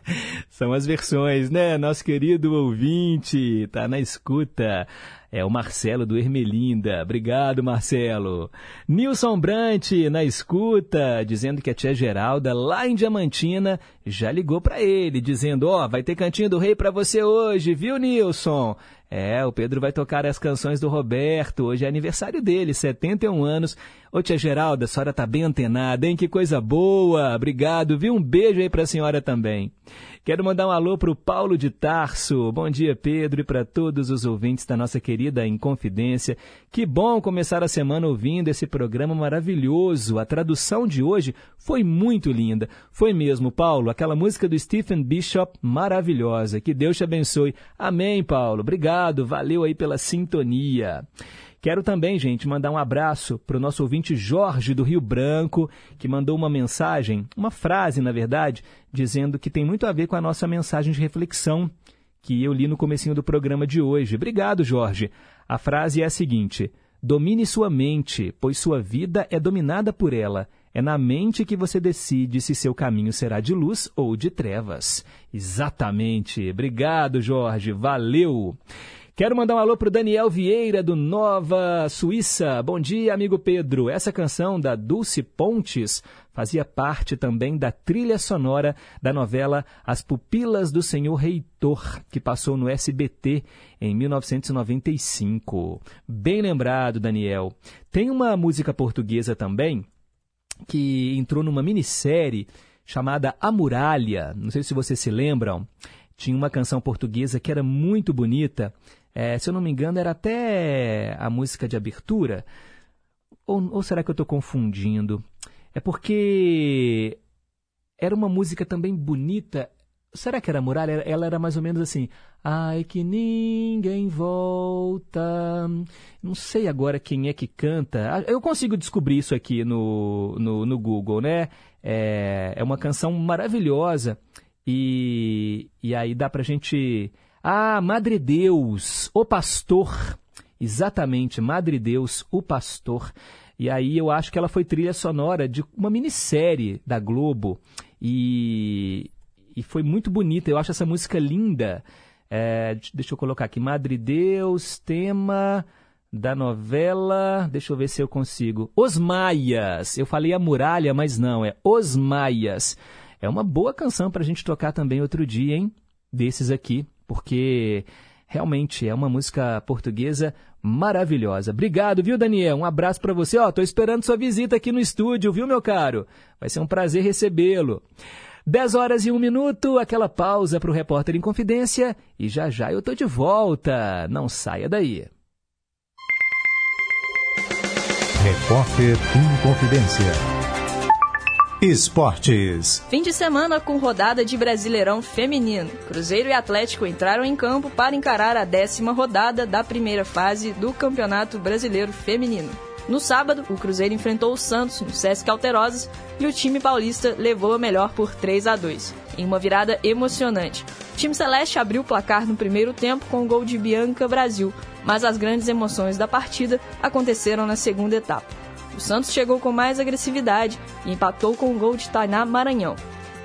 [laughs] São as versões, né? Nosso querido ouvinte tá na escuta. É o Marcelo do Ermelinda. Obrigado, Marcelo. Nilson Brant na escuta, dizendo que a tia Geralda, lá em Diamantina, já ligou para ele, dizendo: Ó, oh, vai ter cantinho do rei para você hoje, viu, Nilson? É, o Pedro vai tocar as canções do Roberto. Hoje é aniversário dele, 71 anos. Ô, tia Geralda, a senhora tá bem antenada, hein? Que coisa boa. Obrigado, viu? Um beijo aí pra senhora também. Quero mandar um alô para o Paulo de Tarso. Bom dia, Pedro, e para todos os ouvintes da nossa querida Inconfidência. Que bom começar a semana ouvindo esse programa maravilhoso. A tradução de hoje foi muito linda. Foi mesmo, Paulo, aquela música do Stephen Bishop maravilhosa. Que Deus te abençoe. Amém, Paulo. Obrigado. Valeu aí pela sintonia. Quero também, gente, mandar um abraço para o nosso ouvinte Jorge do Rio Branco, que mandou uma mensagem, uma frase, na verdade, dizendo que tem muito a ver com a nossa mensagem de reflexão que eu li no comecinho do programa de hoje. Obrigado, Jorge. A frase é a seguinte: Domine sua mente, pois sua vida é dominada por ela. É na mente que você decide se seu caminho será de luz ou de trevas. Exatamente. Obrigado, Jorge. Valeu. Quero mandar um alô pro Daniel Vieira, do Nova Suíça. Bom dia, amigo Pedro. Essa canção da Dulce Pontes fazia parte também da trilha sonora da novela As Pupilas do Senhor Reitor, que passou no SBT em 1995. Bem lembrado, Daniel. Tem uma música portuguesa também que entrou numa minissérie chamada A Muralha. Não sei se vocês se lembram. Tinha uma canção portuguesa que era muito bonita é, se eu não me engano, era até a música de abertura. Ou, ou será que eu estou confundindo? É porque era uma música também bonita. Será que era muralha? Ela era mais ou menos assim. Ai, que ninguém volta. Não sei agora quem é que canta. Ah, eu consigo descobrir isso aqui no, no, no Google, né? É, é uma canção maravilhosa. E, e aí dá pra gente ah, Madre Deus, o pastor. Exatamente, Madre Deus, o pastor. E aí eu acho que ela foi trilha sonora de uma minissérie da Globo. E, e foi muito bonita. Eu acho essa música linda. É, deixa eu colocar aqui. Madre Deus, tema da novela. Deixa eu ver se eu consigo. Os Maias. Eu falei a muralha, mas não, é Os Maias. É uma boa canção para a gente tocar também outro dia, hein? Desses aqui porque realmente é uma música portuguesa maravilhosa. Obrigado, viu, Daniel? Um abraço para você. Ó, tô esperando sua visita aqui no estúdio, viu, meu caro? Vai ser um prazer recebê-lo. 10 horas e um minuto, aquela pausa para o repórter em confidência e já já eu tô de volta. Não saia daí. Repórter em confidência. Esportes. Fim de semana com rodada de Brasileirão Feminino. Cruzeiro e Atlético entraram em campo para encarar a décima rodada da primeira fase do Campeonato Brasileiro Feminino. No sábado, o Cruzeiro enfrentou o Santos no Sesc Alterosas e o time paulista levou a melhor por 3 a 2, em uma virada emocionante. O time celeste abriu o placar no primeiro tempo com o gol de Bianca Brasil, mas as grandes emoções da partida aconteceram na segunda etapa. O Santos chegou com mais agressividade e empatou com o gol de Tainá Maranhão.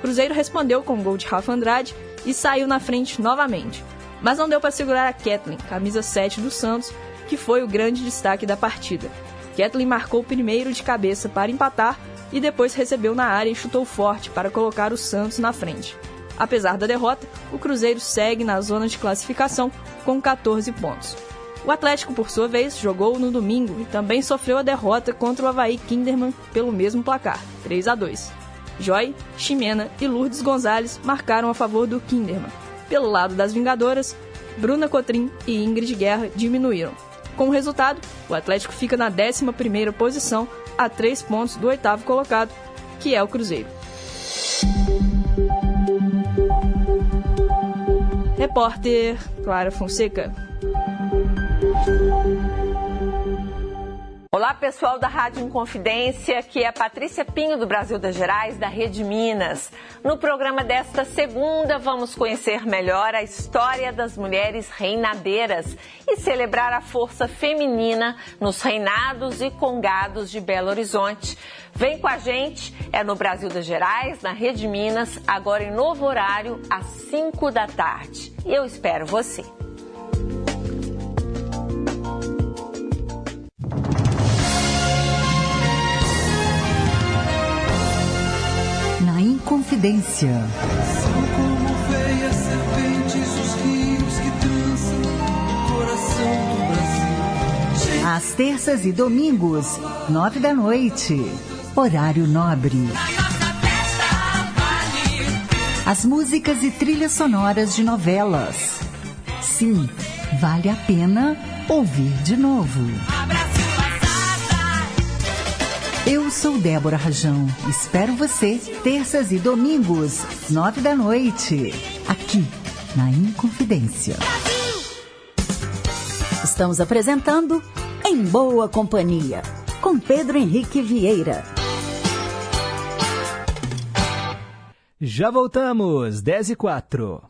Cruzeiro respondeu com o gol de Rafa Andrade e saiu na frente novamente. Mas não deu para segurar a Kathleen, camisa 7 do Santos, que foi o grande destaque da partida. Kathleen marcou primeiro de cabeça para empatar e depois recebeu na área e chutou forte para colocar o Santos na frente. Apesar da derrota, o Cruzeiro segue na zona de classificação com 14 pontos. O Atlético, por sua vez, jogou no domingo e também sofreu a derrota contra o Havaí Kinderman pelo mesmo placar, 3 a 2. Joy, Ximena e Lourdes Gonzalez marcaram a favor do Kinderman. Pelo lado das Vingadoras, Bruna Cotrim e Ingrid Guerra diminuíram. Com o resultado, o Atlético fica na 11ª posição, a 3 pontos do oitavo colocado, que é o Cruzeiro. Repórter Clara Fonseca. Olá, pessoal da Rádio Inconfidência, aqui é a Patrícia Pinho do Brasil das Gerais, da Rede Minas. No programa desta segunda, vamos conhecer melhor a história das mulheres reinadeiras e celebrar a força feminina nos reinados e congados de Belo Horizonte. Vem com a gente, é no Brasil das Gerais, na Rede Minas, agora em novo horário, às 5 da tarde. Eu espero você. Na Inconfidência. São como veias serpentes os rios que coração do Brasil. Às terças e domingos, nove da noite. Horário nobre. As músicas e trilhas sonoras de novelas. Sim, vale a pena ouvir de novo. Eu sou Débora Rajão. Espero você terças e domingos, nove da noite, aqui na Inconfidência. Estamos apresentando Em Boa Companhia, com Pedro Henrique Vieira. Já voltamos, 10 e 4.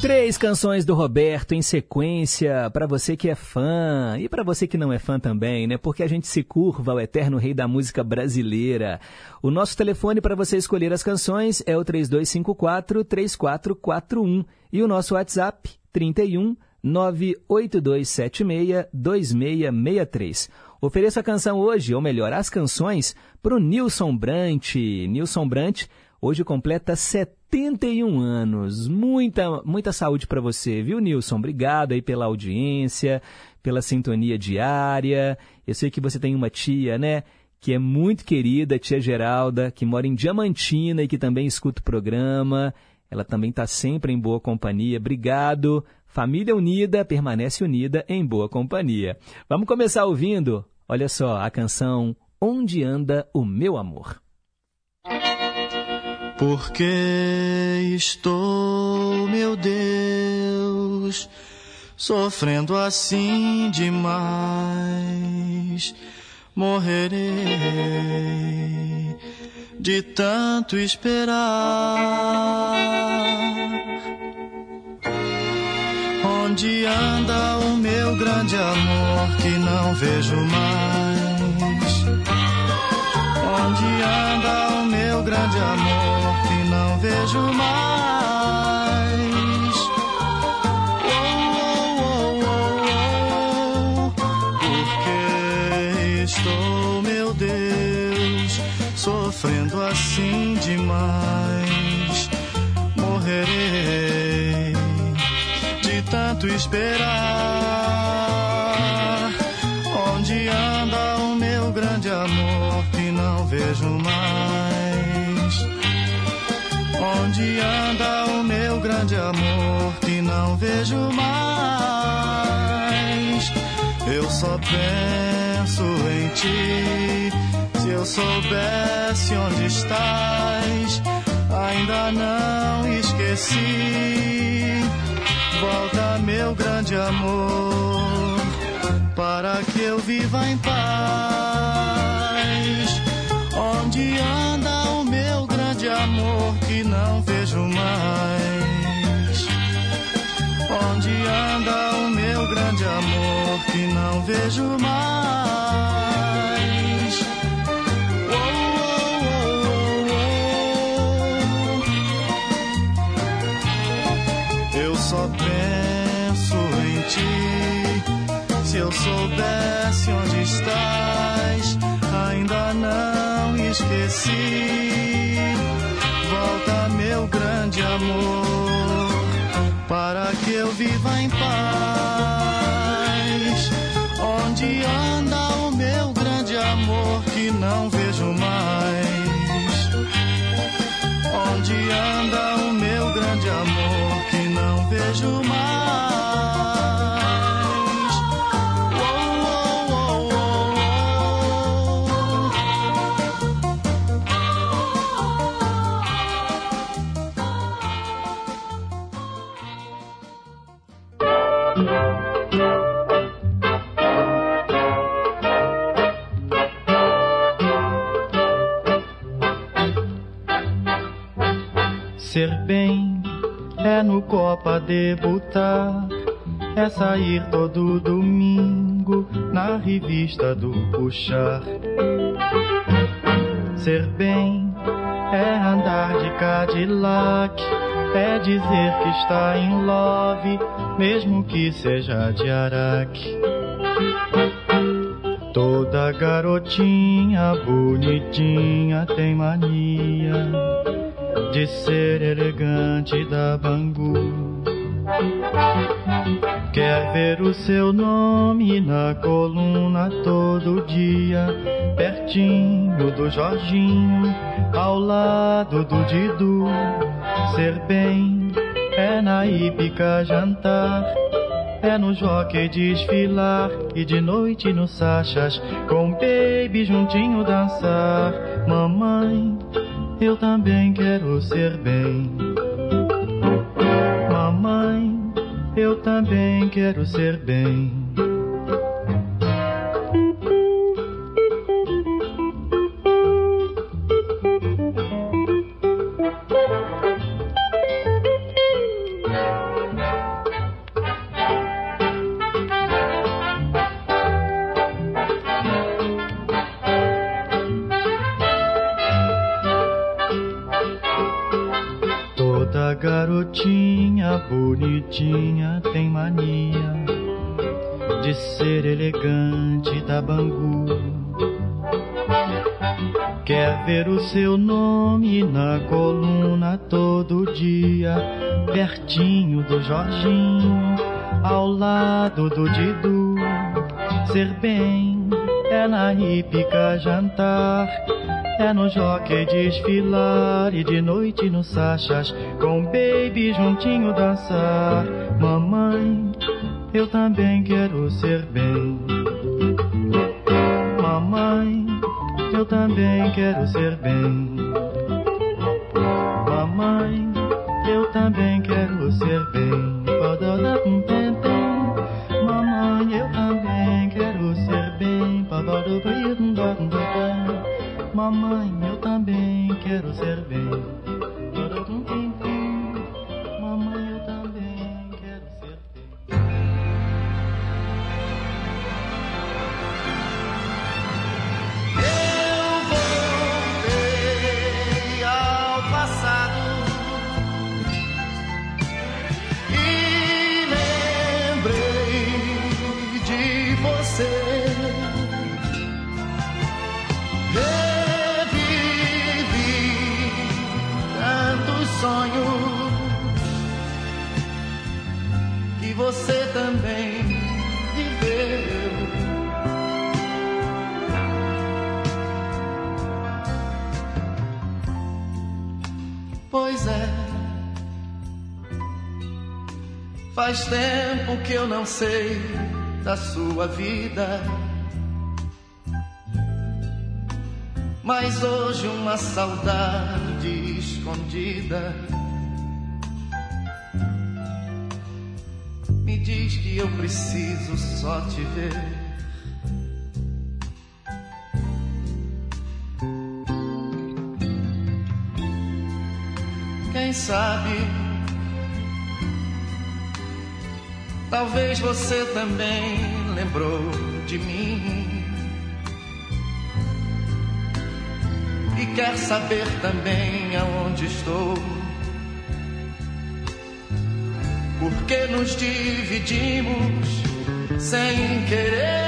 Três canções do Roberto em sequência para você que é fã e para você que não é fã também, né? Porque a gente se curva ao eterno rei da música brasileira. O nosso telefone para você escolher as canções é o 3254 3441 e o nosso WhatsApp 31 98276 2663. Ofereça a canção hoje, ou melhor, as canções, para o Nilson Brant. Nilson Brant hoje completa 71 anos. Muita, muita saúde para você, viu, Nilson? Obrigado aí pela audiência, pela sintonia diária. Eu sei que você tem uma tia, né? Que é muito querida, tia Geralda, que mora em Diamantina e que também escuta o programa. Ela também está sempre em boa companhia. Obrigado. Família unida permanece unida em boa companhia. Vamos começar ouvindo, olha só, a canção Onde Anda o Meu Amor. Porque estou, meu Deus, sofrendo assim demais. Morrerei de tanto esperar. Onde anda o meu grande amor que não vejo mais? Onde anda o meu grande amor vejo mais? Oh, oh, oh, oh, Porque estou, meu Deus, sofrendo assim demais? Morrerei de tanto esperar. Onde anda o meu grande amor que não vejo mais? Onde anda o meu grande amor que não vejo mais? Eu só penso em ti. Se eu soubesse onde estás, ainda não esqueci. Volta, meu grande amor, para que eu viva em paz. Mais? Onde anda o meu grande amor que não vejo mais? Eu só penso em ti. Se eu soubesse onde estás, ainda não esqueci. Grande amor, para que eu viva em paz. Onde anda o meu grande amor que não Ser bem é no Copa debutar, é sair todo domingo na revista do Puxar. Ser bem é andar de Cadillac, é dizer que está em love, mesmo que seja de Araque. Toda garotinha bonitinha tem mania de ser elegante da Bangu. Quer ver o seu nome na coluna todo dia, pertinho do Jorginho, ao lado do Didu. Ser bem é na hípica jantar, é no jockey desfilar e de noite no Sachas com baby juntinho dançar. Mamãe, eu também quero ser bem. Mamãe, eu também quero ser bem. Jorginho, ao lado do Didu. Ser bem é na hípica jantar, é no jockey desfilar e de noite no Sachas com baby juntinho dançar. Mamãe, eu também quero ser bem. Mamãe, eu também quero ser bem. Não sei da sua vida. Mas hoje uma saudade escondida me diz que eu preciso só te ver. Você também lembrou de mim. E quer saber também aonde estou. Porque nos dividimos sem querer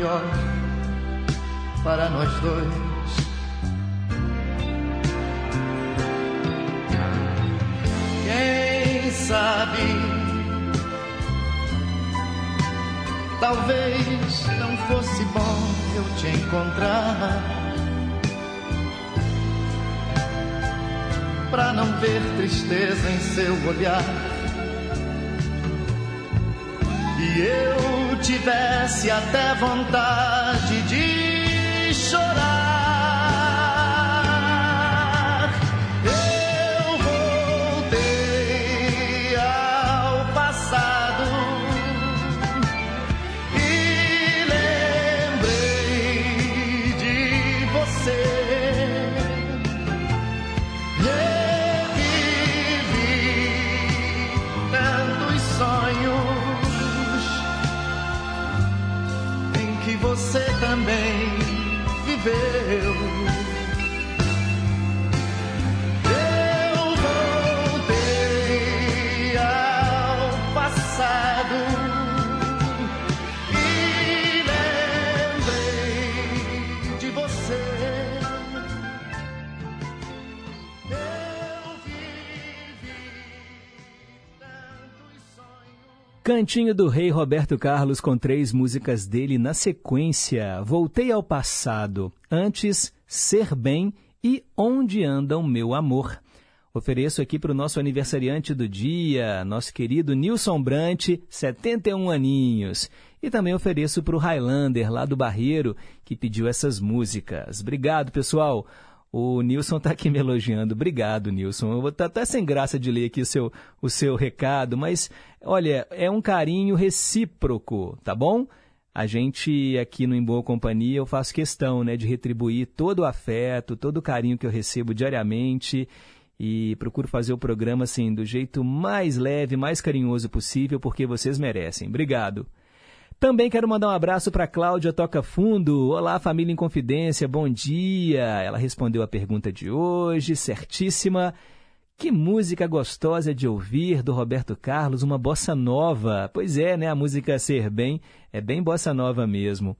melhor para nós dois. Quem sabe, talvez não fosse bom eu te encontrar. Pra não ver tristeza em seu olhar. E eu tivesse até vontade de Cantinho do Rei Roberto Carlos com três músicas dele na sequência. Voltei ao passado, antes Ser Bem e Onde Anda o Meu Amor. Ofereço aqui para o nosso aniversariante do dia, nosso querido Nilson Brant, 71 aninhos. E também ofereço para o Highlander, lá do Barreiro, que pediu essas músicas. Obrigado, pessoal. O Nilson está aqui me elogiando. Obrigado, Nilson. Eu vou estar até sem graça de ler aqui o seu, o seu recado, mas olha, é um carinho recíproco, tá bom? A gente aqui no Em Boa Companhia, eu faço questão né, de retribuir todo o afeto, todo o carinho que eu recebo diariamente e procuro fazer o programa assim do jeito mais leve, mais carinhoso possível, porque vocês merecem. Obrigado. Também quero mandar um abraço para Cláudia Toca Fundo. Olá, família em confidência, bom dia. Ela respondeu a pergunta de hoje, certíssima. Que música gostosa de ouvir do Roberto Carlos, uma bossa nova. Pois é, né? A música Ser Bem é bem bossa nova mesmo.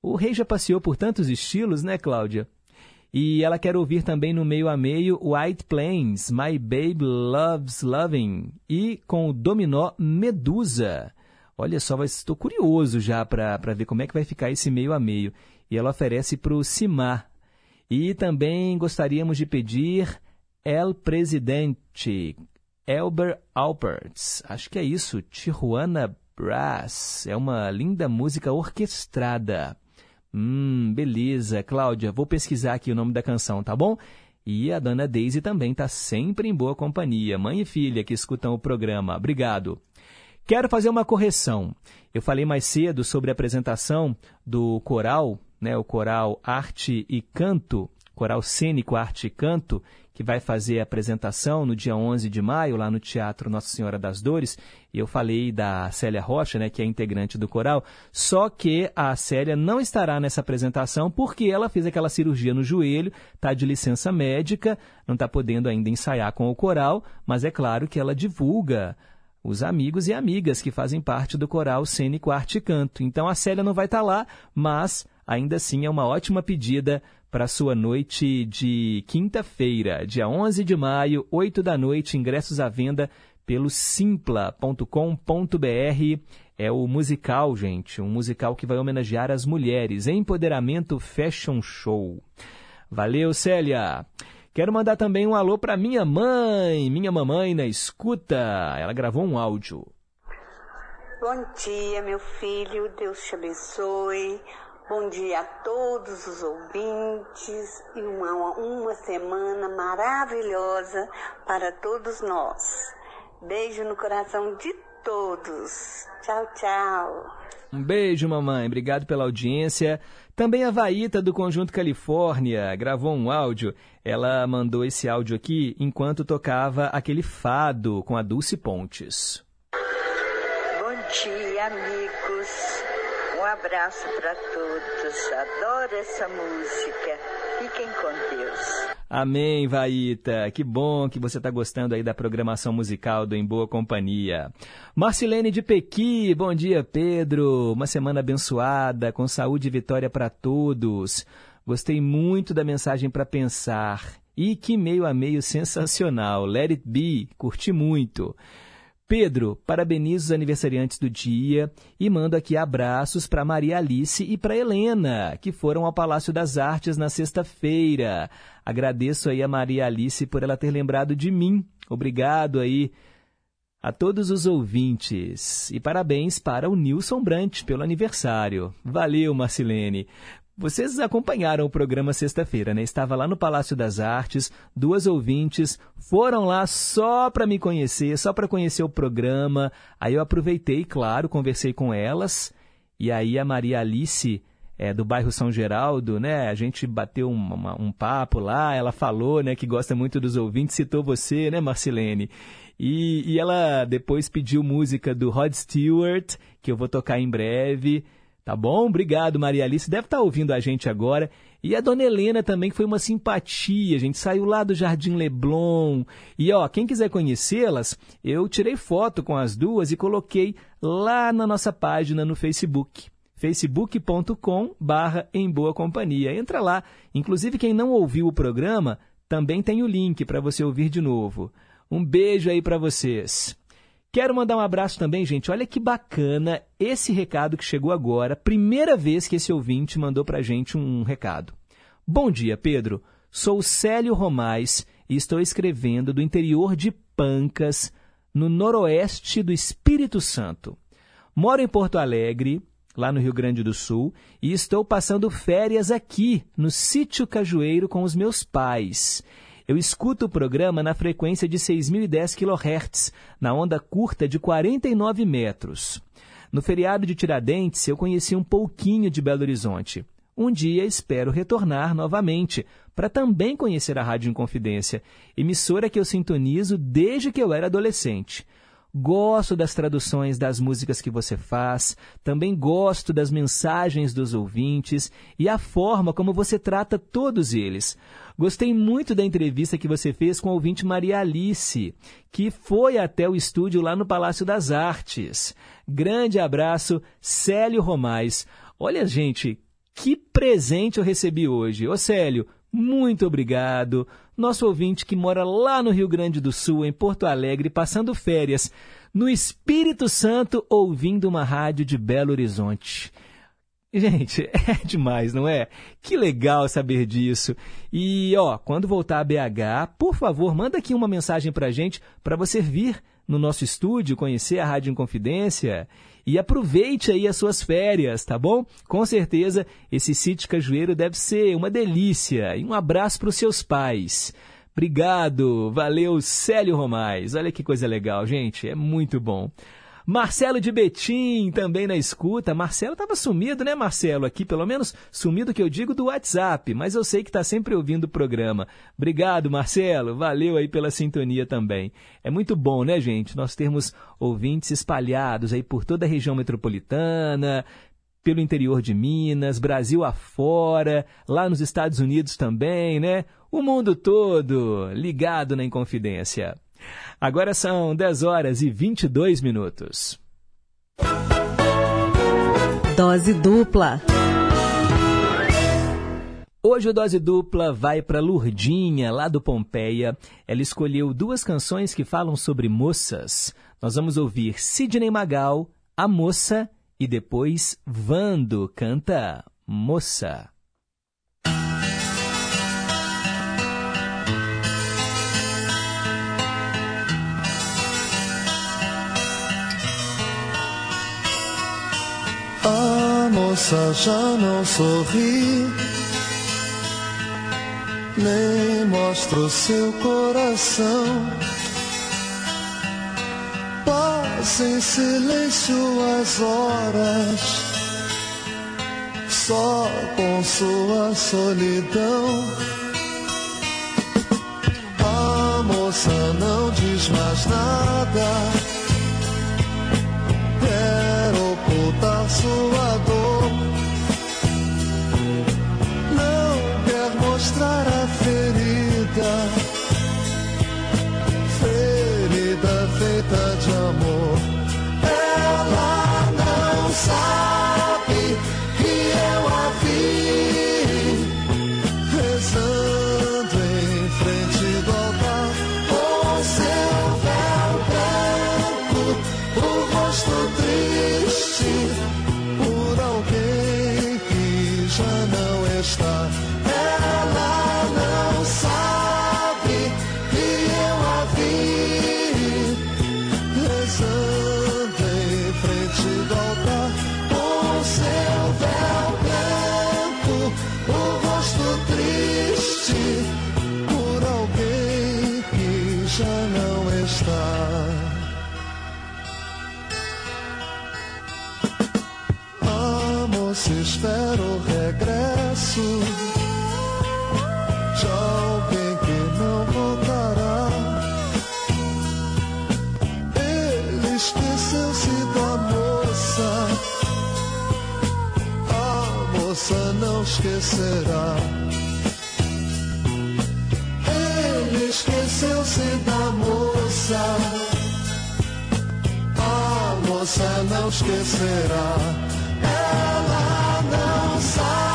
O rei já passeou por tantos estilos, né, Cláudia? E ela quer ouvir também no meio a meio White Plains, My Baby Loves Loving e com o dominó Medusa. Olha só, estou curioso já para ver como é que vai ficar esse meio a meio. E ela oferece para o Cimar. E também gostaríamos de pedir El Presidente, Elber Alperts. Acho que é isso, Tijuana Brass. É uma linda música orquestrada. Hum, beleza, Cláudia. Vou pesquisar aqui o nome da canção, tá bom? E a dona Daisy também está sempre em boa companhia, mãe e filha que escutam o programa. Obrigado. Quero fazer uma correção. Eu falei mais cedo sobre a apresentação do coral, né, o coral Arte e Canto, coral cênico Arte e Canto, que vai fazer a apresentação no dia 11 de maio, lá no Teatro Nossa Senhora das Dores, e eu falei da Célia Rocha, né, que é integrante do coral, só que a Célia não estará nessa apresentação porque ela fez aquela cirurgia no joelho, está de licença médica, não está podendo ainda ensaiar com o coral, mas é claro que ela divulga os amigos e amigas que fazem parte do coral Cênico Arte e Canto. Então a Célia não vai estar tá lá, mas ainda assim é uma ótima pedida para sua noite de quinta-feira, dia 11 de maio, 8 da noite, ingressos à venda pelo simpla.com.br. É o musical, gente, um musical que vai homenagear as mulheres. Empoderamento Fashion Show. Valeu, Célia! Quero mandar também um alô para minha mãe, minha mamãe na escuta. Ela gravou um áudio. Bom dia, meu filho. Deus te abençoe. Bom dia a todos os ouvintes e uma, uma semana maravilhosa para todos nós. Beijo no coração de todos. Tchau, tchau. Um beijo, mamãe. Obrigado pela audiência. Também a Vaíta do Conjunto Califórnia gravou um áudio. Ela mandou esse áudio aqui enquanto tocava aquele fado com a Dulce Pontes. Bom dia, amigos. Um abraço para todos. Adoro essa música. Fiquem com Deus. Amém, Vaíta. Que bom que você está gostando aí da programação musical do Em Boa Companhia. Marcilene de Pequi, bom dia, Pedro. Uma semana abençoada, com saúde e vitória para todos. Gostei muito da mensagem para pensar. E que meio a meio sensacional. Let it be. Curti muito. Pedro, parabenizo os aniversariantes do dia e mando aqui abraços para Maria Alice e para Helena, que foram ao Palácio das Artes na sexta-feira. Agradeço aí a Maria Alice por ela ter lembrado de mim. Obrigado aí a todos os ouvintes. E parabéns para o Nilson Brant pelo aniversário. Valeu, Marcilene. Vocês acompanharam o programa sexta-feira, né? Estava lá no Palácio das Artes, duas ouvintes foram lá só para me conhecer, só para conhecer o programa. Aí eu aproveitei, claro, conversei com elas. E aí a Maria Alice, é, do bairro São Geraldo, né? A gente bateu um, uma, um papo lá, ela falou, né, que gosta muito dos ouvintes, citou você, né, Marcelene? E, e ela depois pediu música do Rod Stewart, que eu vou tocar em breve. Tá bom? Obrigado, Maria Alice. Deve estar tá ouvindo a gente agora. E a dona Helena também, que foi uma simpatia. A gente saiu lá do Jardim Leblon. E, ó, quem quiser conhecê-las, eu tirei foto com as duas e coloquei lá na nossa página no Facebook facebook.com barra em boa companhia. Entra lá. Inclusive, quem não ouviu o programa, também tem o link para você ouvir de novo. Um beijo aí para vocês. Quero mandar um abraço também, gente. Olha que bacana esse recado que chegou agora. Primeira vez que esse ouvinte mandou para gente um recado. Bom dia, Pedro. Sou Célio Romais e estou escrevendo do interior de Pancas, no noroeste do Espírito Santo. Moro em Porto Alegre, lá no Rio Grande do Sul, e estou passando férias aqui, no Sítio Cajueiro, com os meus pais. Eu escuto o programa na frequência de 6.010 kHz, na onda curta de 49 metros. No feriado de Tiradentes, eu conheci um pouquinho de Belo Horizonte. Um dia espero retornar novamente, para também conhecer a Rádio Inconfidência, emissora que eu sintonizo desde que eu era adolescente. Gosto das traduções das músicas que você faz, também gosto das mensagens dos ouvintes e a forma como você trata todos eles. Gostei muito da entrevista que você fez com a ouvinte Maria Alice, que foi até o estúdio lá no Palácio das Artes. Grande abraço, Célio Romais. Olha, gente, que presente eu recebi hoje. Ô Célio, muito obrigado. Nosso ouvinte que mora lá no Rio Grande do Sul, em Porto Alegre, passando férias, no Espírito Santo, ouvindo uma rádio de Belo Horizonte. Gente, [laughs] é demais, não é? Que legal saber disso. E, ó, quando voltar a BH, por favor, manda aqui uma mensagem pra gente para você vir no nosso estúdio, conhecer a Rádio Inconfidência e aproveite aí as suas férias, tá bom? Com certeza esse sítio Cajueiro deve ser uma delícia. E um abraço para os seus pais. Obrigado, valeu Célio Romais. Olha que coisa legal, gente, é muito bom. Marcelo de Betim também na escuta. Marcelo estava sumido, né, Marcelo? Aqui, pelo menos sumido que eu digo do WhatsApp, mas eu sei que está sempre ouvindo o programa. Obrigado, Marcelo. Valeu aí pela sintonia também. É muito bom, né, gente? Nós termos ouvintes espalhados aí por toda a região metropolitana, pelo interior de Minas, Brasil afora, lá nos Estados Unidos também, né? O mundo todo ligado na Inconfidência. Agora são 10 horas e 22 minutos. Dose dupla. Hoje o Dose Dupla vai para Lurdinha, lá do Pompeia. Ela escolheu duas canções que falam sobre moças. Nós vamos ouvir Sidney Magal, A Moça, e depois Vando canta Moça. A moça já não sorri, nem mostra o seu coração. Passa em silêncio as horas, só com sua solidão. A moça não diz mais nada sua dor. Não quer mostrar a esquecerá. Ele esqueceu-se da moça, a moça não esquecerá. Ela não sabe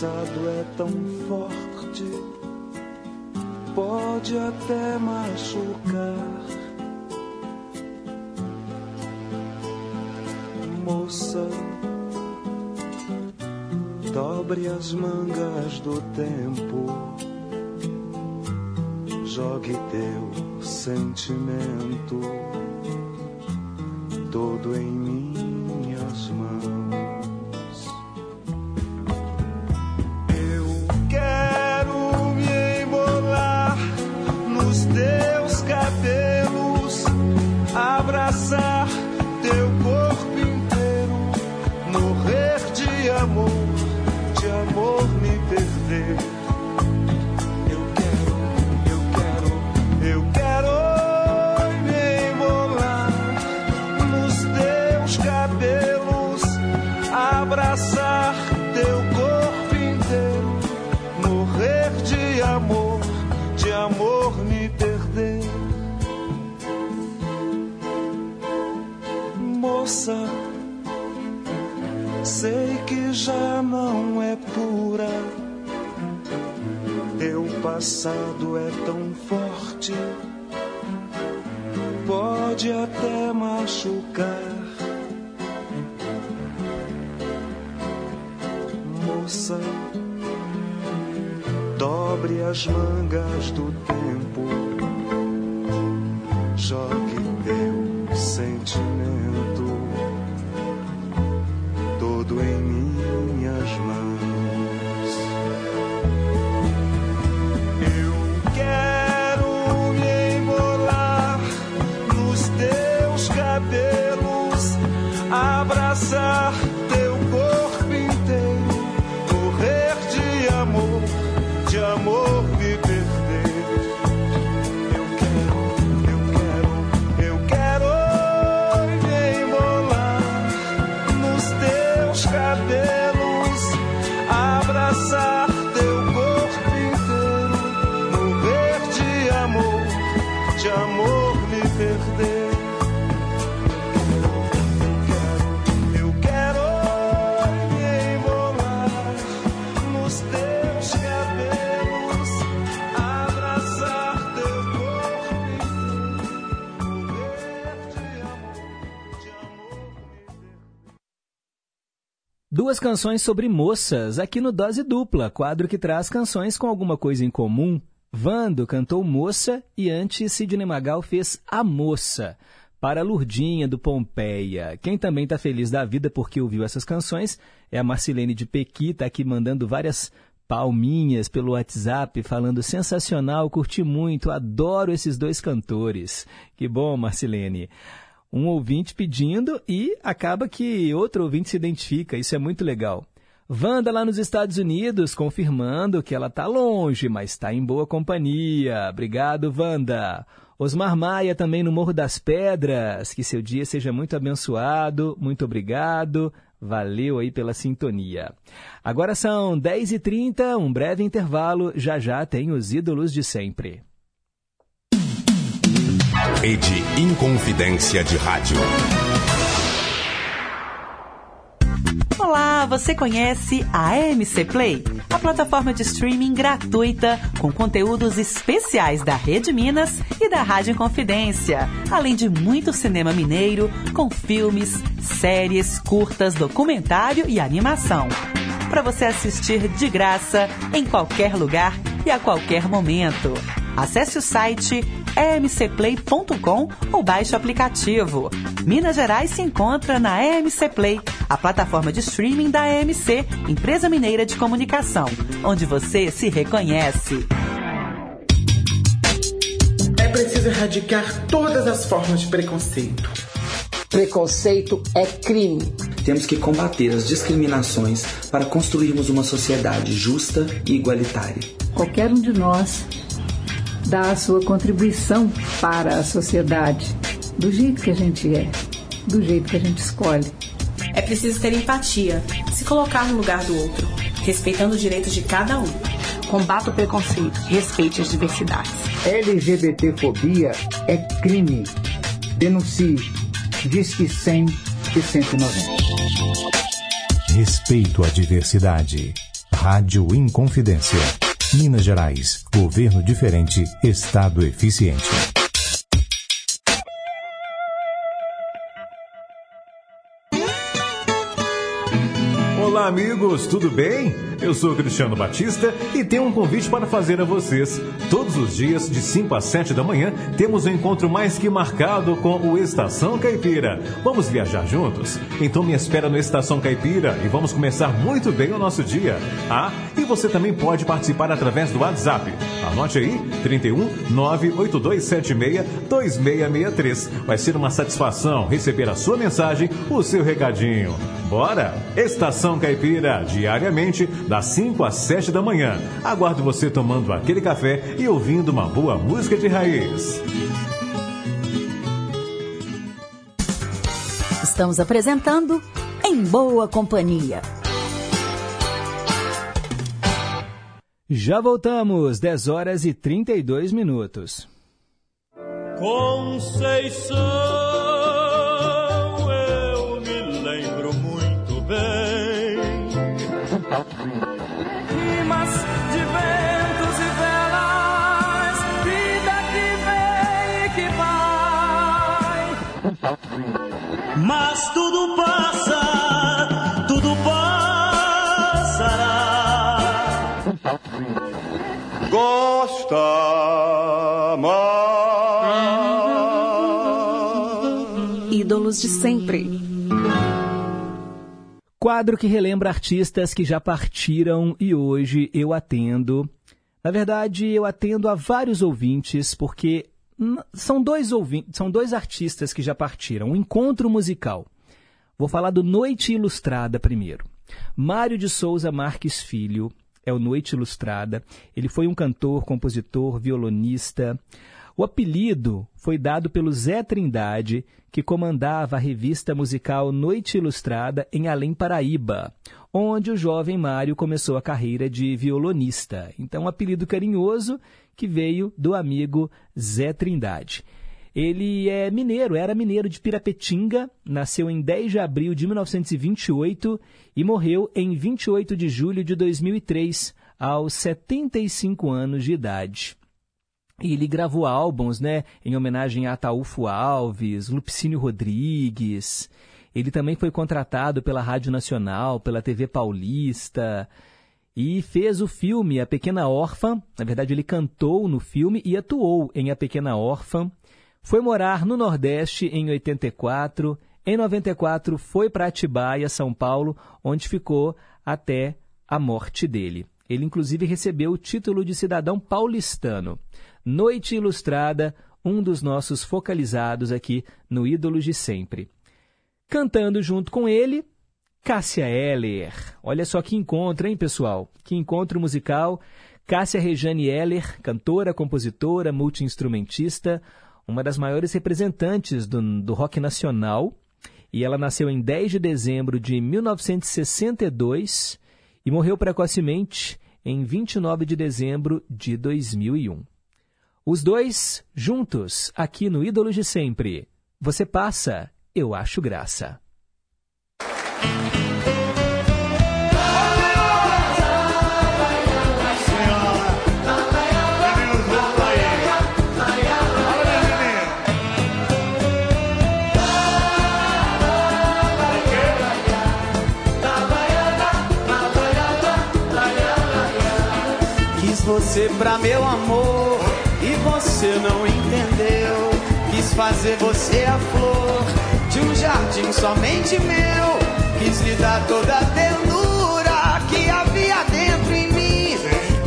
passado é tão forte, pode até machucar. Moça, dobre as mangas do tempo, jogue teu sentimento todo em minhas mãos. Passado é tão forte pode até machucar. Moça, dobre as mangas do Canções sobre moças, aqui no Dose Dupla, quadro que traz canções com alguma coisa em comum. Vando cantou Moça e antes Sidney Magal fez A Moça. Para Lurdinha, do Pompeia. Quem também está feliz da vida porque ouviu essas canções é a Marcilene de Pequi, tá aqui mandando várias palminhas pelo WhatsApp, falando sensacional, curti muito, adoro esses dois cantores. Que bom, Marcilene um ouvinte pedindo e acaba que outro ouvinte se identifica. Isso é muito legal. Wanda lá nos Estados Unidos confirmando que ela está longe, mas está em boa companhia. Obrigado, Wanda. Osmar Maia também no Morro das Pedras. Que seu dia seja muito abençoado. Muito obrigado. Valeu aí pela sintonia. Agora são 10h30, um breve intervalo. Já já tem os ídolos de sempre. Rede Inconfidência de Rádio. Olá, você conhece a AMC Play? A plataforma de streaming gratuita com conteúdos especiais da Rede Minas e da Rádio Inconfidência, além de muito cinema mineiro com filmes, séries, curtas, documentário e animação. Para você assistir de graça em qualquer lugar e a qualquer momento. Acesse o site emcplay.com ou baixe o aplicativo. Minas Gerais se encontra na EMC Play, a plataforma de streaming da EMC, empresa mineira de comunicação, onde você se reconhece. É preciso erradicar todas as formas de preconceito. Preconceito é crime. Temos que combater as discriminações para construirmos uma sociedade justa e igualitária. Qualquer um de nós dá a sua contribuição para a sociedade, do jeito que a gente é. do jeito que a gente escolhe. É preciso ter empatia, se colocar no lugar do outro, respeitando os direitos de cada um. Combata o preconceito, respeite as diversidades. LGBTfobia é crime. Denuncie. Diz que 100 e 190. Respeito à diversidade. Rádio Inconfidência. Minas Gerais. Governo diferente. Estado eficiente. Amigos, tudo bem? Eu sou Cristiano Batista e tenho um convite para fazer a vocês. Todos os dias, de 5 às 7 da manhã, temos um encontro mais que marcado com o Estação Caipira. Vamos viajar juntos? Então me espera no Estação Caipira e vamos começar muito bem o nosso dia. Ah, e você também pode participar através do WhatsApp. Anote aí, 31 98276 2663. Vai ser uma satisfação receber a sua mensagem, o seu recadinho. Bora? Estação Caipira, diariamente, das 5 às 7 da manhã. Aguardo você tomando aquele café e ouvindo uma boa música de raiz. Estamos apresentando Em Boa Companhia. Já voltamos, 10 horas e 32 minutos. Conceição, eu me lembro muito bem. Rimas de ventos e velas, vida que vem e que vai. Mas tudo passa, Gosta Ídolos de sempre. Quadro que relembra artistas que já partiram e hoje eu atendo. Na verdade, eu atendo a vários ouvintes porque são dois ouvintes, são dois artistas que já partiram. Um encontro musical. Vou falar do Noite Ilustrada primeiro. Mário de Souza Marques Filho é o Noite Ilustrada. Ele foi um cantor, compositor, violonista. O apelido foi dado pelo Zé Trindade, que comandava a revista musical Noite Ilustrada em Além Paraíba, onde o jovem Mário começou a carreira de violonista. Então, um apelido carinhoso que veio do amigo Zé Trindade. Ele é mineiro, era mineiro de Pirapetinga, nasceu em 10 de abril de 1928 e morreu em 28 de julho de 2003, aos 75 anos de idade. E ele gravou álbuns, né, em homenagem a Ataúfo Alves, Lupicínio Rodrigues. Ele também foi contratado pela Rádio Nacional, pela TV Paulista e fez o filme A Pequena Órfã. Na verdade, ele cantou no filme e atuou em A Pequena Órfã. Foi morar no Nordeste em 84. Em 94 foi para Atibaia, São Paulo, onde ficou até a morte dele. Ele inclusive recebeu o título de cidadão paulistano. Noite Ilustrada, um dos nossos focalizados aqui no Ídolos de Sempre. Cantando junto com ele, Cássia Eller. Olha só que encontro, hein, pessoal? Que encontro musical. Cássia Rejane Eller, cantora, compositora, multiinstrumentista, uma das maiores representantes do, do rock nacional. E ela nasceu em 10 de dezembro de 1962 e morreu precocemente em 29 de dezembro de 2001. Os dois juntos, aqui no Ídolos de Sempre. Você passa, eu acho graça. Você pra meu amor e você não entendeu. Quis fazer você a flor de um jardim somente meu. Quis lhe dar toda a ternura que havia dentro em mim.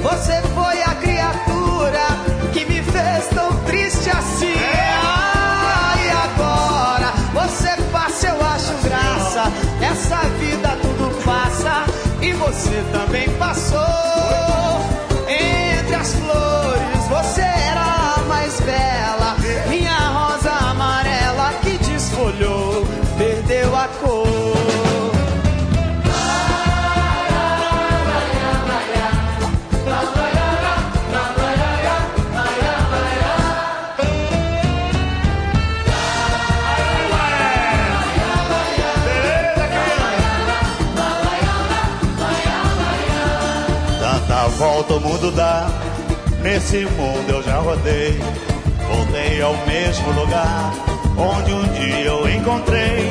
Você foi a criatura que me fez tão triste assim. Ah, e agora você passa, eu acho graça. Essa vida tudo passa e você também passou. Volta o mundo dá, nesse mundo eu já rodei. Voltei ao mesmo lugar onde um dia eu encontrei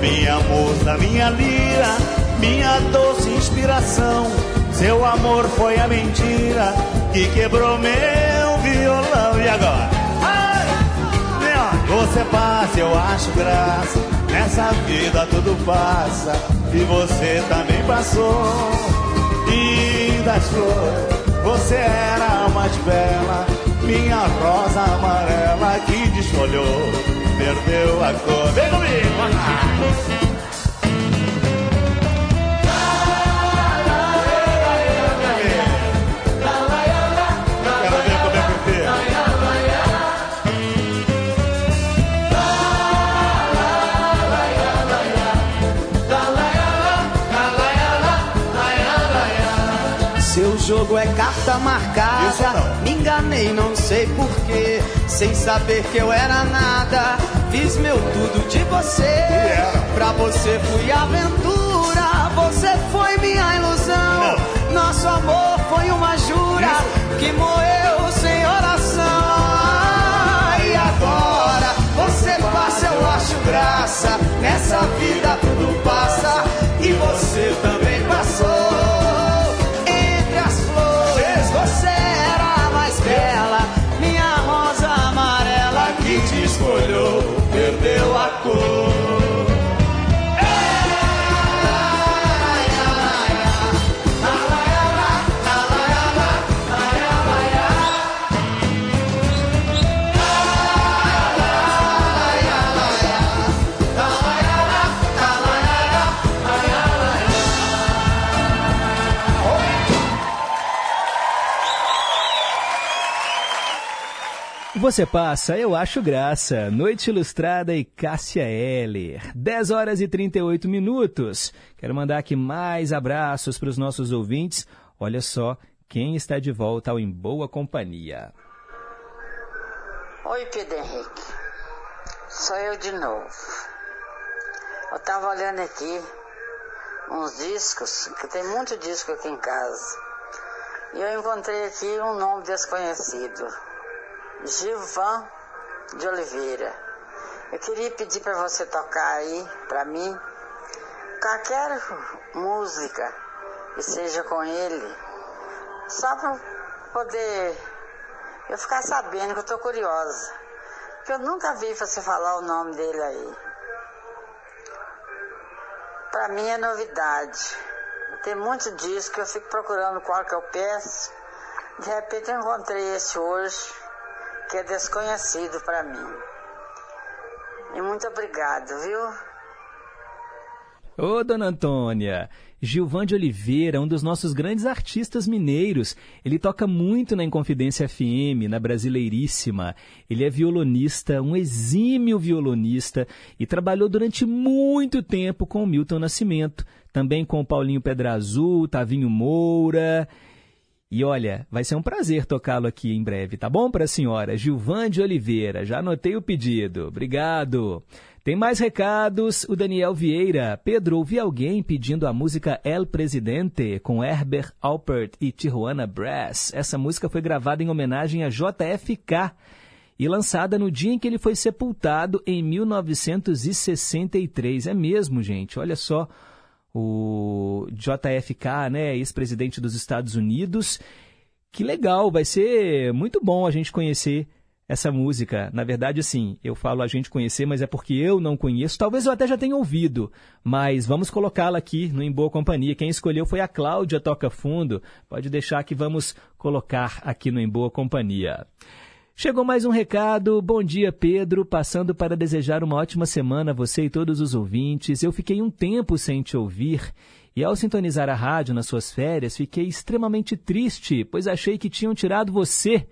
minha musa, minha lira, minha doce inspiração. Seu amor foi a mentira que quebrou meu violão. E agora? Você passa, eu acho graça. Nessa vida tudo passa e você também passou. E das flores, você era a mais bela. Minha rosa amarela que desfolhou, perdeu a cor. Vem comigo, jogo é carta marcada. Me enganei, não sei porquê. Sem saber que eu era nada. Fiz meu tudo de você. Pra você fui aventura. Você foi minha ilusão. Nosso amor foi uma jura que morreu sem oração. E agora você passa, eu acho graça. Nessa vida tudo passa. E você também Você passa, eu acho graça. Noite Ilustrada e Cássia Heller. 10 horas e 38 minutos. Quero mandar aqui mais abraços para os nossos ouvintes. Olha só quem está de volta ao Em Boa Companhia. Oi, Pedro Henrique. Sou eu de novo. Eu tava olhando aqui uns discos, que tem muito disco aqui em casa. E eu encontrei aqui um nome desconhecido. Gilvan de Oliveira. Eu queria pedir para você tocar aí, para mim, qualquer música que seja com ele, só para poder eu ficar sabendo que eu tô curiosa. Porque eu nunca vi você falar o nome dele aí. Para mim é novidade. Tem muito disco que eu fico procurando qual que eu peço. De repente eu encontrei esse hoje, que é desconhecido para mim. E muito obrigado, viu? Ô, dona Antônia, Gilvan de Oliveira, um dos nossos grandes artistas mineiros. Ele toca muito na Inconfidência FM, na Brasileiríssima. Ele é violonista, um exímio violonista e trabalhou durante muito tempo com o Milton Nascimento, também com o Paulinho Pedra Azul, Tavinho Moura. E olha, vai ser um prazer tocá-lo aqui em breve, tá bom para a senhora? Gilvan de Oliveira, já anotei o pedido. Obrigado. Tem mais recados. O Daniel Vieira. Pedro, ouvi alguém pedindo a música El Presidente com Herbert Alpert e Tijuana Brass. Essa música foi gravada em homenagem a JFK e lançada no dia em que ele foi sepultado em 1963. É mesmo, gente. Olha só o JFK, né, ex-presidente dos Estados Unidos. Que legal, vai ser muito bom a gente conhecer essa música. Na verdade, assim, eu falo a gente conhecer, mas é porque eu não conheço. Talvez eu até já tenha ouvido, mas vamos colocá-la aqui no Em Boa Companhia. Quem escolheu foi a Cláudia Toca Fundo. Pode deixar que vamos colocar aqui no Em Boa Companhia. Chegou mais um recado. Bom dia, Pedro. Passando para desejar uma ótima semana a você e todos os ouvintes. Eu fiquei um tempo sem te ouvir e, ao sintonizar a rádio nas suas férias, fiquei extremamente triste, pois achei que tinham tirado você.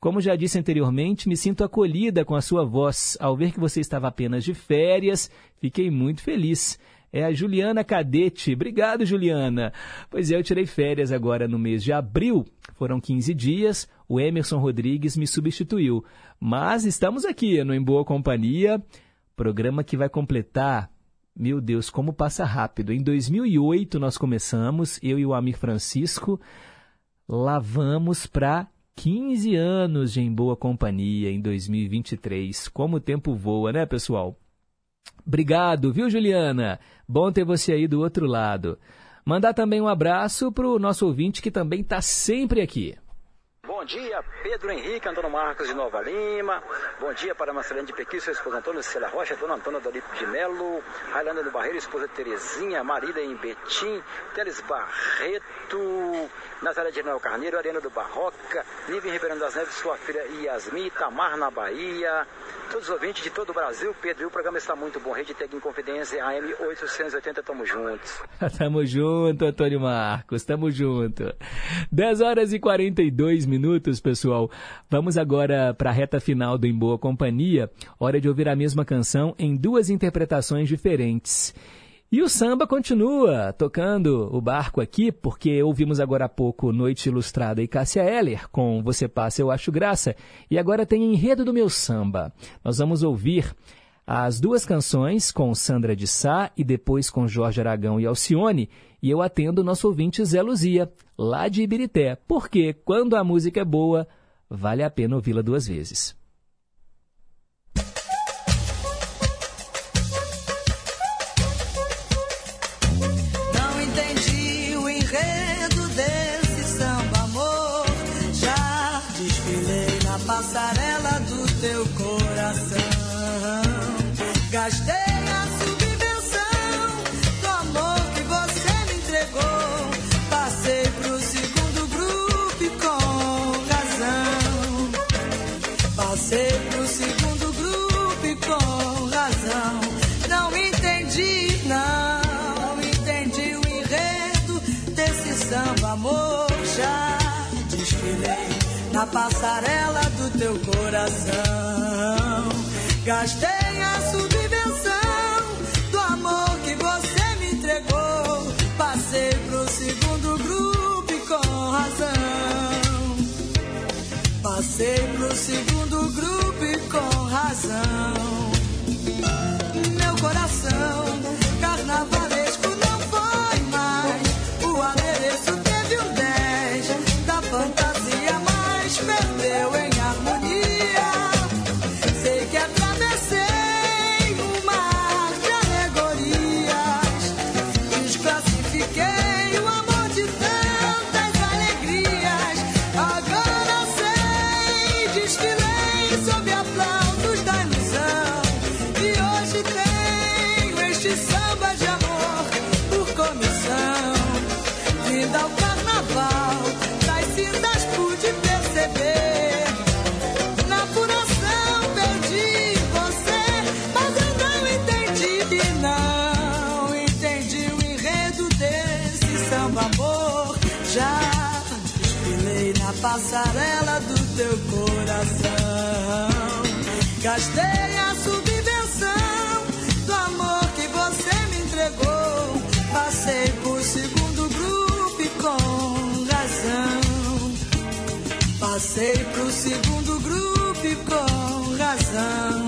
Como já disse anteriormente, me sinto acolhida com a sua voz. Ao ver que você estava apenas de férias, fiquei muito feliz. É a Juliana Cadete. Obrigado, Juliana. Pois é, eu tirei férias agora no mês de abril. Foram 15 dias. O Emerson Rodrigues me substituiu. Mas estamos aqui no Em Boa Companhia, programa que vai completar. Meu Deus, como passa rápido. Em 2008 nós começamos, eu e o Amir Francisco, lavamos para 15 anos de Em Boa Companhia em 2023. Como o tempo voa, né, pessoal? Obrigado, viu, Juliana? Bom ter você aí do outro lado. Mandar também um abraço para o nosso ouvinte que também está sempre aqui. Bom dia, Pedro Henrique, Antônio Marcos de Nova Lima. Bom dia para Marcelene de Pequi, sua esposa Antônio Célia Rocha, Dona Antônia Dolipo de Melo, Railândia do Barreiro, esposa Terezinha, Marília em Betim, Teles Barreto, Nazaré de Noel Carneiro, Ariana do Barroca, Nívia Ribeirão das Neves, sua filha Yasmin, Itamar na Bahia, todos os ouvintes de todo o Brasil, Pedro, o programa está muito bom. Rede Tec em Confidência, AM 880, tamo juntos. [laughs] tamo junto, Antônio Marcos, tamo junto. 10 horas e 42 minutos, pessoal. Vamos agora para a reta final do Em Boa Companhia. Hora de ouvir a mesma canção em duas interpretações diferentes. E o samba continua tocando o barco aqui, porque ouvimos agora há pouco Noite Ilustrada e Cássia Eller com Você Passa, Eu Acho Graça. E agora tem Enredo do Meu Samba. Nós vamos ouvir as duas canções com Sandra de Sá e depois com Jorge Aragão e Alcione. E eu atendo o nosso ouvinte Zé Luzia, lá de Ibirité, porque quando a música é boa, vale a pena ouvi-la duas vezes. Passarela do teu coração. Gastei a subvenção do amor que você me entregou. Passei pro segundo grupo e com razão. Passei pro segundo grupo e com razão. Meu coração, carnavalesco coração. Gastei a subvenção do amor que você me entregou. Passei por segundo grupo e com razão. Passei pro segundo grupo e com razão.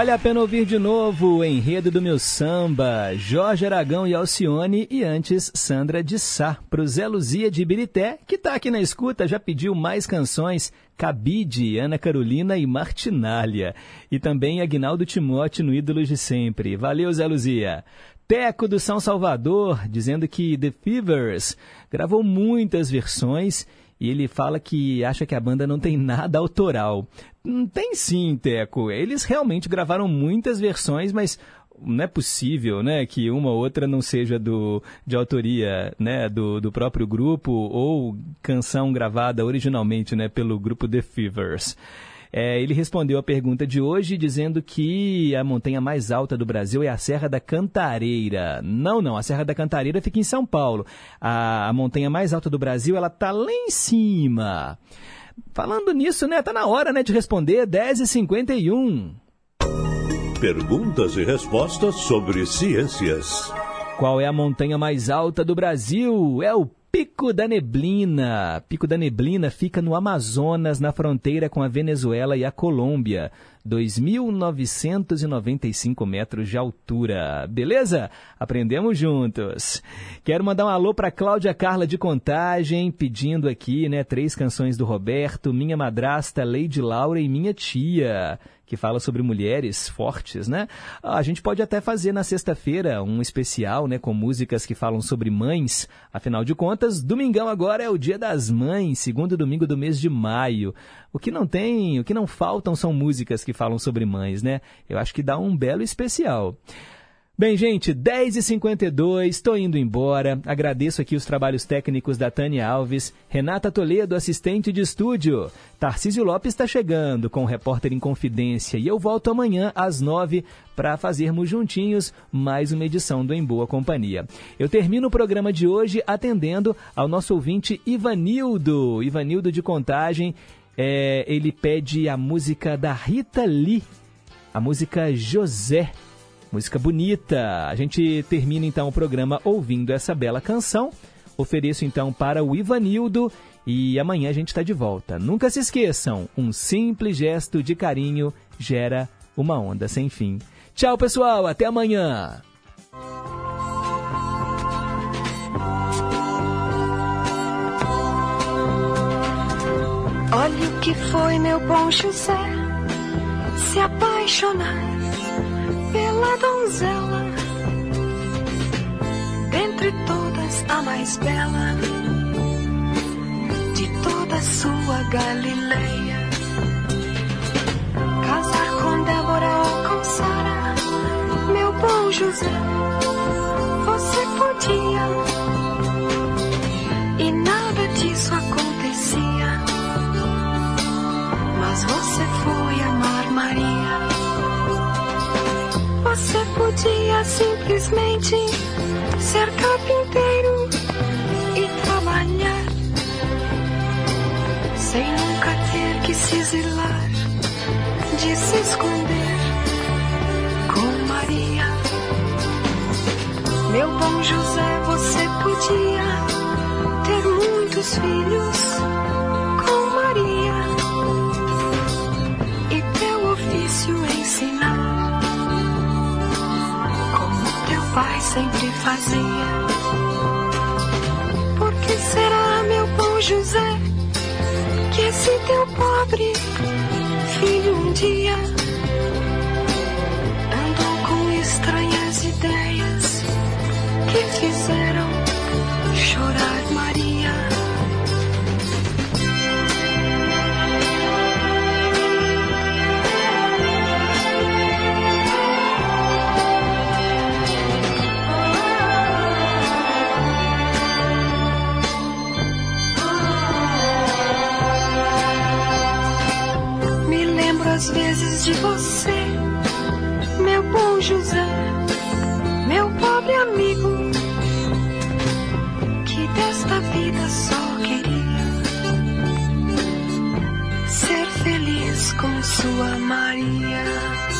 Vale a pena ouvir de novo o enredo do meu samba, Jorge Aragão e Alcione e antes Sandra de Sá, pro Zé Luzia de Ibirité, que tá aqui na escuta, já pediu mais canções, Cabide, Ana Carolina e Martinália, e também Agnaldo Timote no Ídolos de Sempre. Valeu, Zé Luzia! Teco do São Salvador, dizendo que The Fevers gravou muitas versões e ele fala que acha que a banda não tem nada autoral. Hum, tem sim, Teco. Eles realmente gravaram muitas versões, mas não é possível, né, que uma ou outra não seja do, de autoria, né, do, do próprio grupo ou canção gravada originalmente, né, pelo grupo The Fevers. É, ele respondeu a pergunta de hoje dizendo que a montanha mais alta do Brasil é a Serra da Cantareira. Não, não, a Serra da Cantareira fica em São Paulo. A, a montanha mais alta do Brasil, ela tá lá em cima. Falando nisso, né, tá na hora, né, de responder 10h51. Perguntas e respostas sobre ciências. Qual é a montanha mais alta do Brasil? É o Pico da Neblina. Pico da Neblina fica no Amazonas, na fronteira com a Venezuela e a Colômbia. 2.995 metros de altura. Beleza? Aprendemos juntos. Quero mandar um alô para Cláudia Carla de Contagem, pedindo aqui, né, três canções do Roberto, Minha Madrasta, Lady Laura e Minha Tia que fala sobre mulheres fortes, né? A gente pode até fazer na sexta-feira um especial, né, com músicas que falam sobre mães. Afinal de contas, domingão agora é o Dia das Mães, segundo domingo do mês de maio. O que não tem, o que não faltam são músicas que falam sobre mães, né? Eu acho que dá um belo especial. Bem, gente, 10h52, estou indo embora. Agradeço aqui os trabalhos técnicos da Tânia Alves, Renata Toledo, assistente de estúdio. Tarcísio Lopes está chegando com o Repórter em Confidência e eu volto amanhã às 9 para fazermos juntinhos mais uma edição do Em Boa Companhia. Eu termino o programa de hoje atendendo ao nosso ouvinte Ivanildo, Ivanildo de Contagem. É, ele pede a música da Rita Lee, a música José. Música bonita. A gente termina então o programa ouvindo essa bela canção. Ofereço então para o Ivanildo e amanhã a gente está de volta. Nunca se esqueçam, um simples gesto de carinho gera uma onda sem fim. Tchau, pessoal, até amanhã. Olha o que foi meu bom José se apaixonar pela donzela, dentre todas a mais bela de toda sua Galileia. Casar com Débora ou com Sara, meu bom José, você podia. E nada disso acontecia. Mas você foi amar Maria. Você podia simplesmente ser carpinteiro e trabalhar sem nunca ter que se exilar, de se esconder com Maria. Meu bom José, você podia ter muitos filhos com Maria e teu ofício ensinar pai sempre fazia. Por que será, meu bom José, que esse teu pobre filho um dia andou com estranhas ideias que fizeram às vezes de você, meu bom José, meu pobre amigo, que desta vida só queria ser feliz com sua Maria.